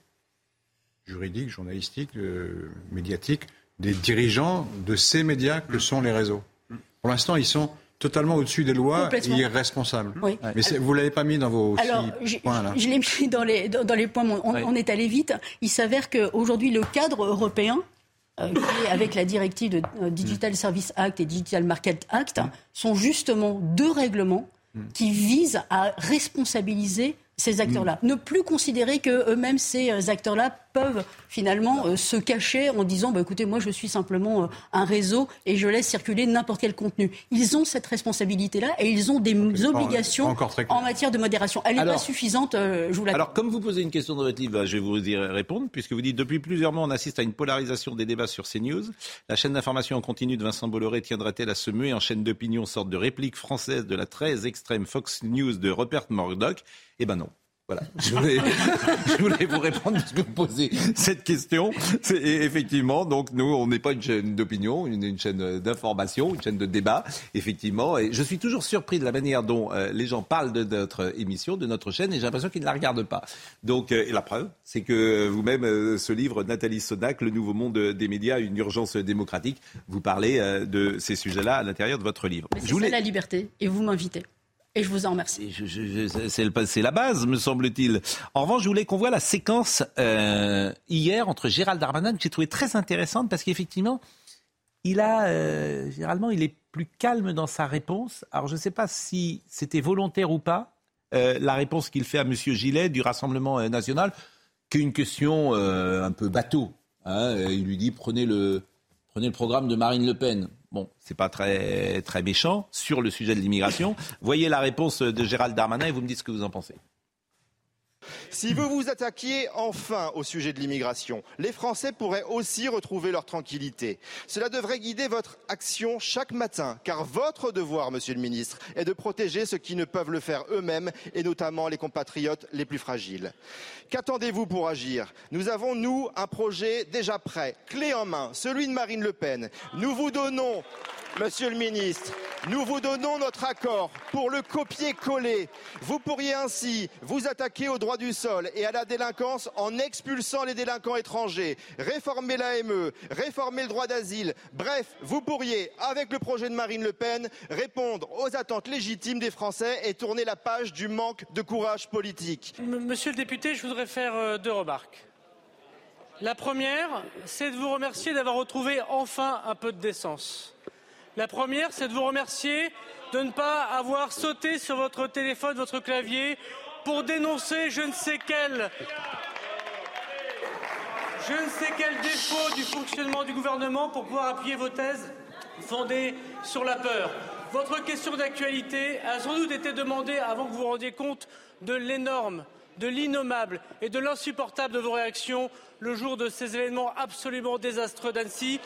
juridique, journalistique, euh, médiatique des dirigeants de ces médias que sont les réseaux. Pour l'instant, ils sont totalement au-dessus des lois et irresponsables. Mais vous ne l'avez pas mis dans vos points là. Je, l'ai mis dans les, dans, les points, on, est allé vite. Il s'avère qu'aujourd'hui, le cadre européen, euh, avec la directive de euh, Digital Service Act et Digital Market Act, mm. sont justement deux règlements mm. qui visent à responsabiliser ces acteurs-là. Ne plus considérer que eux-mêmes ces euh, acteurs-là peuvent finalement euh, se cacher en disant bah, écoutez, moi je suis simplement euh, un réseau et je laisse circuler n'importe quel contenu. Ils ont cette responsabilité-là et ils ont des obligations en matière de modération. Elle n'est pas suffisante, je vous Alors, comme vous posez une question dans votre livre, je vais vous y répondre, puisque vous dites depuis plusieurs mois, on assiste à une polarisation des débats sur CNews. La chaîne d'information en continu de Vincent Bolloré tiendra-t-elle à se muer en chaîne d'opinion, sorte de réplique française de la très extrême Fox News de Rupert Murdoch? Eh ben non. Voilà, je voulais, vous répondre parce que vous posez cette question. Et effectivement, donc nous, on n'est pas une chaîne d'opinion, une, une, chaîne d'information, une chaîne de débat, effectivement. Et je suis toujours surpris de la manière dont euh, les gens parlent de notre émission, de notre chaîne, et j'ai l'impression qu'ils ne la regardent pas. Donc, euh, et la preuve, c'est que vous-même, euh, ce livre, Nathalie Sodac, Le nouveau monde des médias, une urgence démocratique, vous parlez de ces sujets-là à l'intérieur de votre livre. je voulais... la liberté, et vous m'invitez. Et je vous en remercie. C'est la base, me semble-t-il. En revanche, je voulais qu'on voit la séquence euh, hier entre Gérald Darmanin, que j'ai trouvé très intéressante, parce qu'effectivement, il a, euh, généralement, il est plus calme dans sa réponse. Alors, je ne sais pas si c'était volontaire ou pas, euh, la réponse qu'il fait à M. Gillet du Rassemblement national, qu'une question un peu bateau. Hein. il lui dit prenez le, prenez le programme de Marine Le Pen. Bon, c'est pas très, très méchant sur le sujet de l'immigration. Voyez la réponse de Gérald Darmanin et vous me dites ce que vous en pensez. Si vous vous attaquiez enfin au sujet de l'immigration, les Français pourraient aussi retrouver leur tranquillité. Cela devrait guider votre action chaque matin, car votre devoir, monsieur le ministre, est de protéger ceux qui ne peuvent le faire eux-mêmes, et notamment les compatriotes les plus fragiles. Qu'attendez-vous pour agir? Nous avons, nous, un projet déjà prêt, clé en main, celui de Marine Le Pen. Nous vous donnons Monsieur le ministre, nous vous donnons notre accord pour le copier-coller. Vous pourriez ainsi vous attaquer au droit du sol et à la délinquance en expulsant les délinquants étrangers, réformer l'AME, réformer le droit d'asile. Bref, vous pourriez, avec le projet de Marine Le Pen, répondre aux attentes légitimes des Français et tourner la page du manque de courage politique. Monsieur le député, je voudrais faire euh, deux remarques. La première, c'est de vous remercier d'avoir retrouvé enfin un peu de décence. La première, c'est de vous remercier de ne pas avoir sauté sur votre téléphone, votre clavier, pour dénoncer je ne sais quel défaut du fonctionnement du gouvernement pour pouvoir appuyer vos thèses fondées sur la peur. Votre question d'actualité a sans doute été demandée avant que vous vous rendiez compte de l'énorme, de l'innommable et de l'insupportable de vos réactions le jour de ces événements absolument désastreux d'Annecy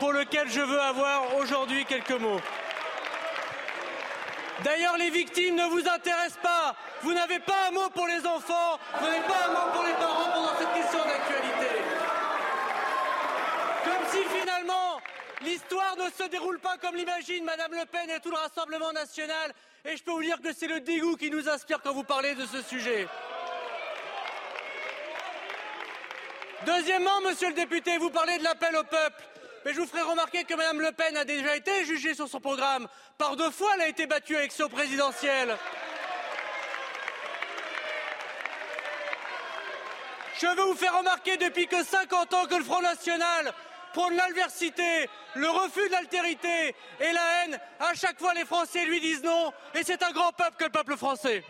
pour lequel je veux avoir aujourd'hui quelques mots. D'ailleurs, les victimes ne vous intéressent pas. Vous n'avez pas un mot pour les enfants, vous n'avez pas un mot pour les parents pendant cette question d'actualité. Comme si finalement l'histoire ne se déroule pas comme l'imagine Madame Le Pen et tout le Rassemblement national. Et je peux vous dire que c'est le dégoût qui nous inspire quand vous parlez de ce sujet. Deuxièmement, monsieur le député, vous parlez de l'appel au peuple. Mais je vous ferai remarquer que Mme Le Pen a déjà été jugée sur son programme. Par deux fois, elle a été battue à l'élection présidentielle. Je veux vous faire remarquer depuis que 50 ans que le Front National prône l'adversité, le refus de l'altérité et la haine. À chaque fois, les Français lui disent non. Et c'est un grand peuple que le peuple français.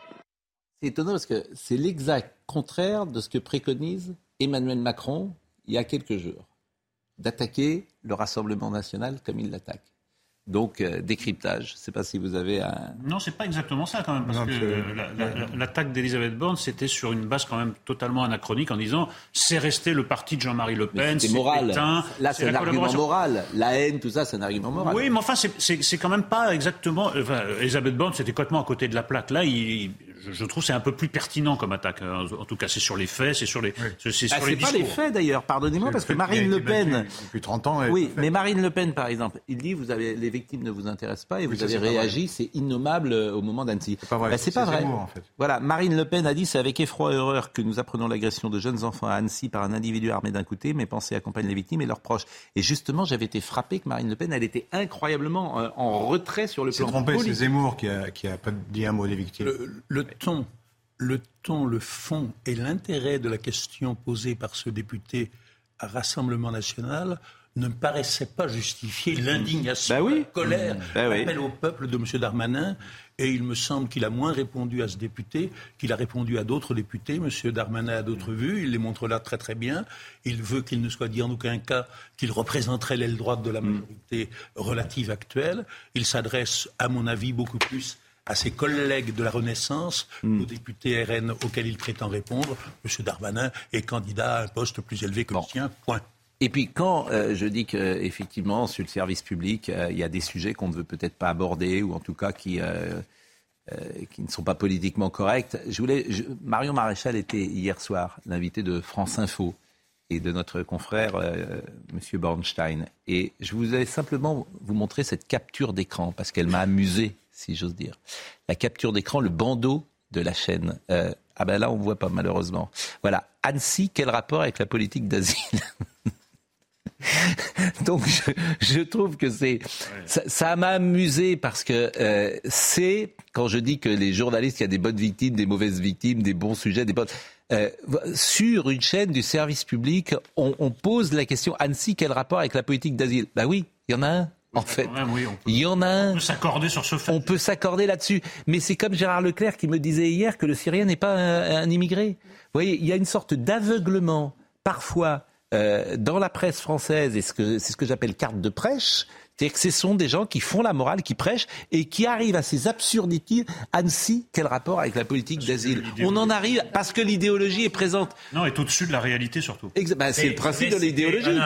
C'est étonnant parce que c'est l'exact contraire de ce que préconise Emmanuel Macron il y a quelques jours d'attaquer le Rassemblement national comme il l'attaque. Donc, euh, décryptage. Je ne sais pas si vous avez un... Non, c'est pas exactement ça quand même, parce que l'attaque d'Elisabeth Borne, c'était sur une base quand même totalement anachronique en disant c'est resté le parti de Jean-Marie Le Pen, c'est moral. Là, c'est un argument moral. La haine, tout ça, c'est un argument moral. Oui, mais enfin, c'est quand même pas exactement... Enfin, Elisabeth Borne, c'était complètement à côté de la plaque. Là, il, je, trouve c'est un peu plus pertinent comme attaque. Hein. En tout cas, c'est sur les faits, c'est sur les. C'est sur ah, pas les faits d'ailleurs. Pardonnez-moi parce que Marine Le Pen. Depuis 30 ans. Oui, mais Marine Le Pen, par exemple, il dit vous avez les victimes ne vous intéressent pas et vous avez réagi, c'est innommable euh, au moment d'Annecy. C'est pas vrai. Bah, c'est pas vrai. en fait. Voilà, Marine Le Pen a dit c'est avec effroi et horreur que nous apprenons l'agression de jeunes enfants à Annecy par un individu armé d'un côté, mais pensez accompagner les victimes et leurs proches. Et justement, j'avais été frappé que Marine Le Pen, elle était incroyablement euh, en retrait sur le plan. C'est trompé, c'est Zemmour qui a, qui a pas dit un mot des victimes. le ton le ton, le fond et l'intérêt de la question posée par ce député à Rassemblement national ne me paraissaient pas justifier l'indignation, bah la colère, bah l'appel au peuple de M. Darmanin. Et il me semble qu'il a moins répondu à ce député qu'il a répondu à d'autres députés. M. Darmanin a d'autres vues, il les montre là très très bien. Il veut qu'il ne soit dit en aucun cas qu'il représenterait l'aile droite de la majorité relative actuelle. Il s'adresse, à mon avis, beaucoup plus à ses collègues de la Renaissance, mm. aux députés RN auxquels il prétend répondre. M. Darmanin est candidat à un poste plus élevé que le sien. Point. Et puis quand euh, je dis qu'effectivement, sur le service public, euh, il y a des sujets qu'on ne veut peut-être pas aborder, ou en tout cas qui, euh, qui ne sont pas politiquement corrects, je voulais, Marion Maréchal était hier soir l'invité de France Info et de notre confrère M. Bornstein. Et je voulais simplement vous montrer cette capture d'écran, parce qu'elle m'a amusé si j'ose dire. La capture d'écran, le bandeau de la chaîne. Euh, ah ben là, on ne voit pas malheureusement. Voilà. Annecy, quel rapport avec la politique d'asile Donc je, trouve que c'est ça m'a amusé parce que euh, c'est quand je dis que les journalistes, il y a des bonnes victimes, des mauvaises victimes, des bons sujets, des bonnes euh, sur une chaîne du service public, on, on, pose la question Annecy, quel rapport avec la politique d'asile? Ben oui, il y en a un. En fait, il y en a un. On peut s'accorder sur ce fait. On peut s'accorder là-dessus. Mais c'est comme Gérard Leclerc qui me disait hier que le Syrien n'est pas un, immigré. Vous voyez, il y a une sorte d'aveuglement, parfois, euh, dans la presse française, et c'est ce que j'appelle carte de prêche, c'est-à-dire que ce sont des gens qui font la morale, qui prêchent et qui arrivent à ces absurdités. Annecy, quel rapport avec la politique d'asile On en arrive parce que l'idéologie est présente. Non, est au-dessus de la réalité surtout. Bah, c'est le principe de l'idéologie.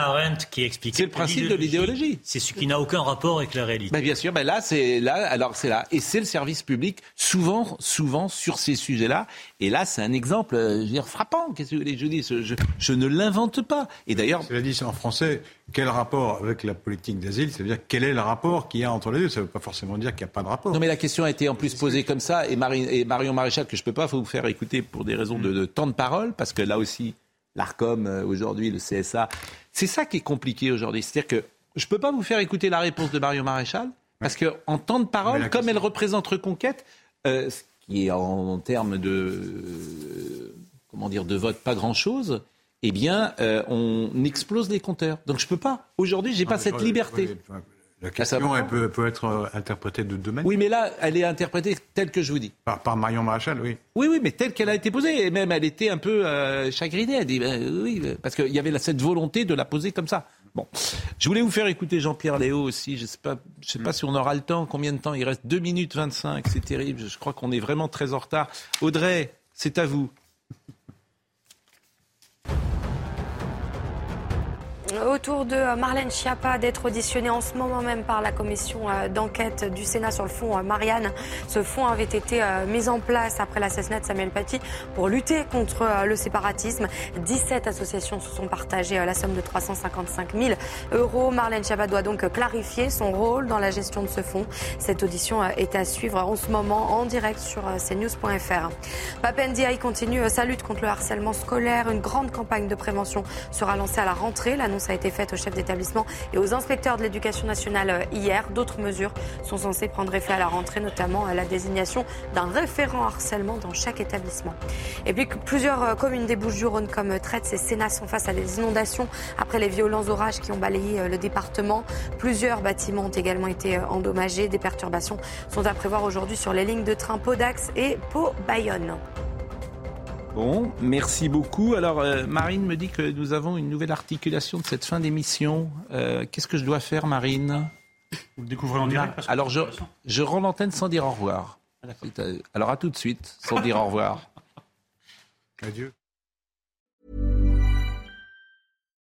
Qui explique. C'est le principe de l'idéologie. C'est ce qui n'a aucun rapport avec la réalité. Bah, bien sûr, bah, là, c'est là, alors c'est là, et c'est le service public souvent, souvent sur ces sujets-là. Et là, c'est un exemple, euh, je veux dire, frappant. Qu'est-ce que je dis je, je, ne l'invente pas. Et d'ailleurs, cela dit en français, quel rapport avec la politique d'asile C'est-à-dire quel est le rapport qu'il y a entre les deux Ça ne veut pas forcément dire qu'il n'y a pas de rapport. Non, mais la question a été en plus posée comme ça, et, Marion Maréchal, que je ne peux pas vous faire écouter pour des raisons de, temps de parole, parce que là aussi, l'ARCOM, euh, aujourd'hui, le CSA, c'est ça qui est compliqué aujourd'hui. C'est-à-dire que je ne peux pas vous faire écouter la réponse de Marion Maréchal, parce qu'en temps de parole, comme elle représente Reconquête, euh, ce qui est en, termes de, euh, comment dire, de vote pas grand-chose, eh bien, euh, on explose les compteurs. Donc je peux pas. Aujourd'hui, j'ai pas cette liberté. La question, elle peut, être euh, interprétée de deux manières. Oui, mais là, elle est interprétée telle que je vous dis. Par, Marion Maréchal, oui. Oui, oui, mais telle qu'elle a été posée. Et même, elle était un peu euh, chagrinée. Elle dit, ben, oui, parce qu'il y avait cette volonté de la poser comme ça. Bon, je voulais vous faire écouter Jean-Pierre Léo aussi. Je sais pas, je sais pas si on aura le temps. Combien de temps? Il reste 2 minutes 25. C'est terrible. Je crois qu'on est vraiment très en retard. Audrey, c'est à vous. Autour de Marlène Schiappa d'être auditionnée en ce moment même par la commission euh, d'enquête du Sénat sur le fonds euh, Marianne. Ce fonds avait été euh, mis en place après l'assassinat de Samuel Paty pour lutter contre le séparatisme. 17 associations se sont partagées la somme de 355 000 euros. Marlène Schiappa doit donc clarifier son rôle dans la gestion de ce fonds. Cette audition est à suivre en ce moment en direct sur cnews.fr. Papendiaï continue sa lutte contre le harcèlement scolaire. Une grande campagne de prévention sera lancée à la rentrée. L'annonce a été faite aux chefs d'établissement et aux inspecteurs de l'éducation nationale euh, hier. D'autres mesures sont censées prendre effet à la rentrée, notamment la désignation d'un référent harcèlement dans chaque établissement. Et puis plusieurs euh, communes des Bouches-du-Rhône comme Traite et Sénat sont face à des inondations après les violents orages qui ont balayé euh, le département. Plusieurs bâtiments ont également été endommagés. Des perturbations sont à prévoir aujourd'hui sur les lignes de train Pau-Dax et Pau-Bayonne. Bon, merci beaucoup. Alors, euh, Marine me dit que nous avons une nouvelle articulation de cette fin d'émission. Euh, qu'est-ce que je dois faire, Marine? Vous le découvrez en direct Alors, je, je rends l'antenne sans dire au revoir. Ah, Alors, à tout de suite, sans dire au revoir. Adieu.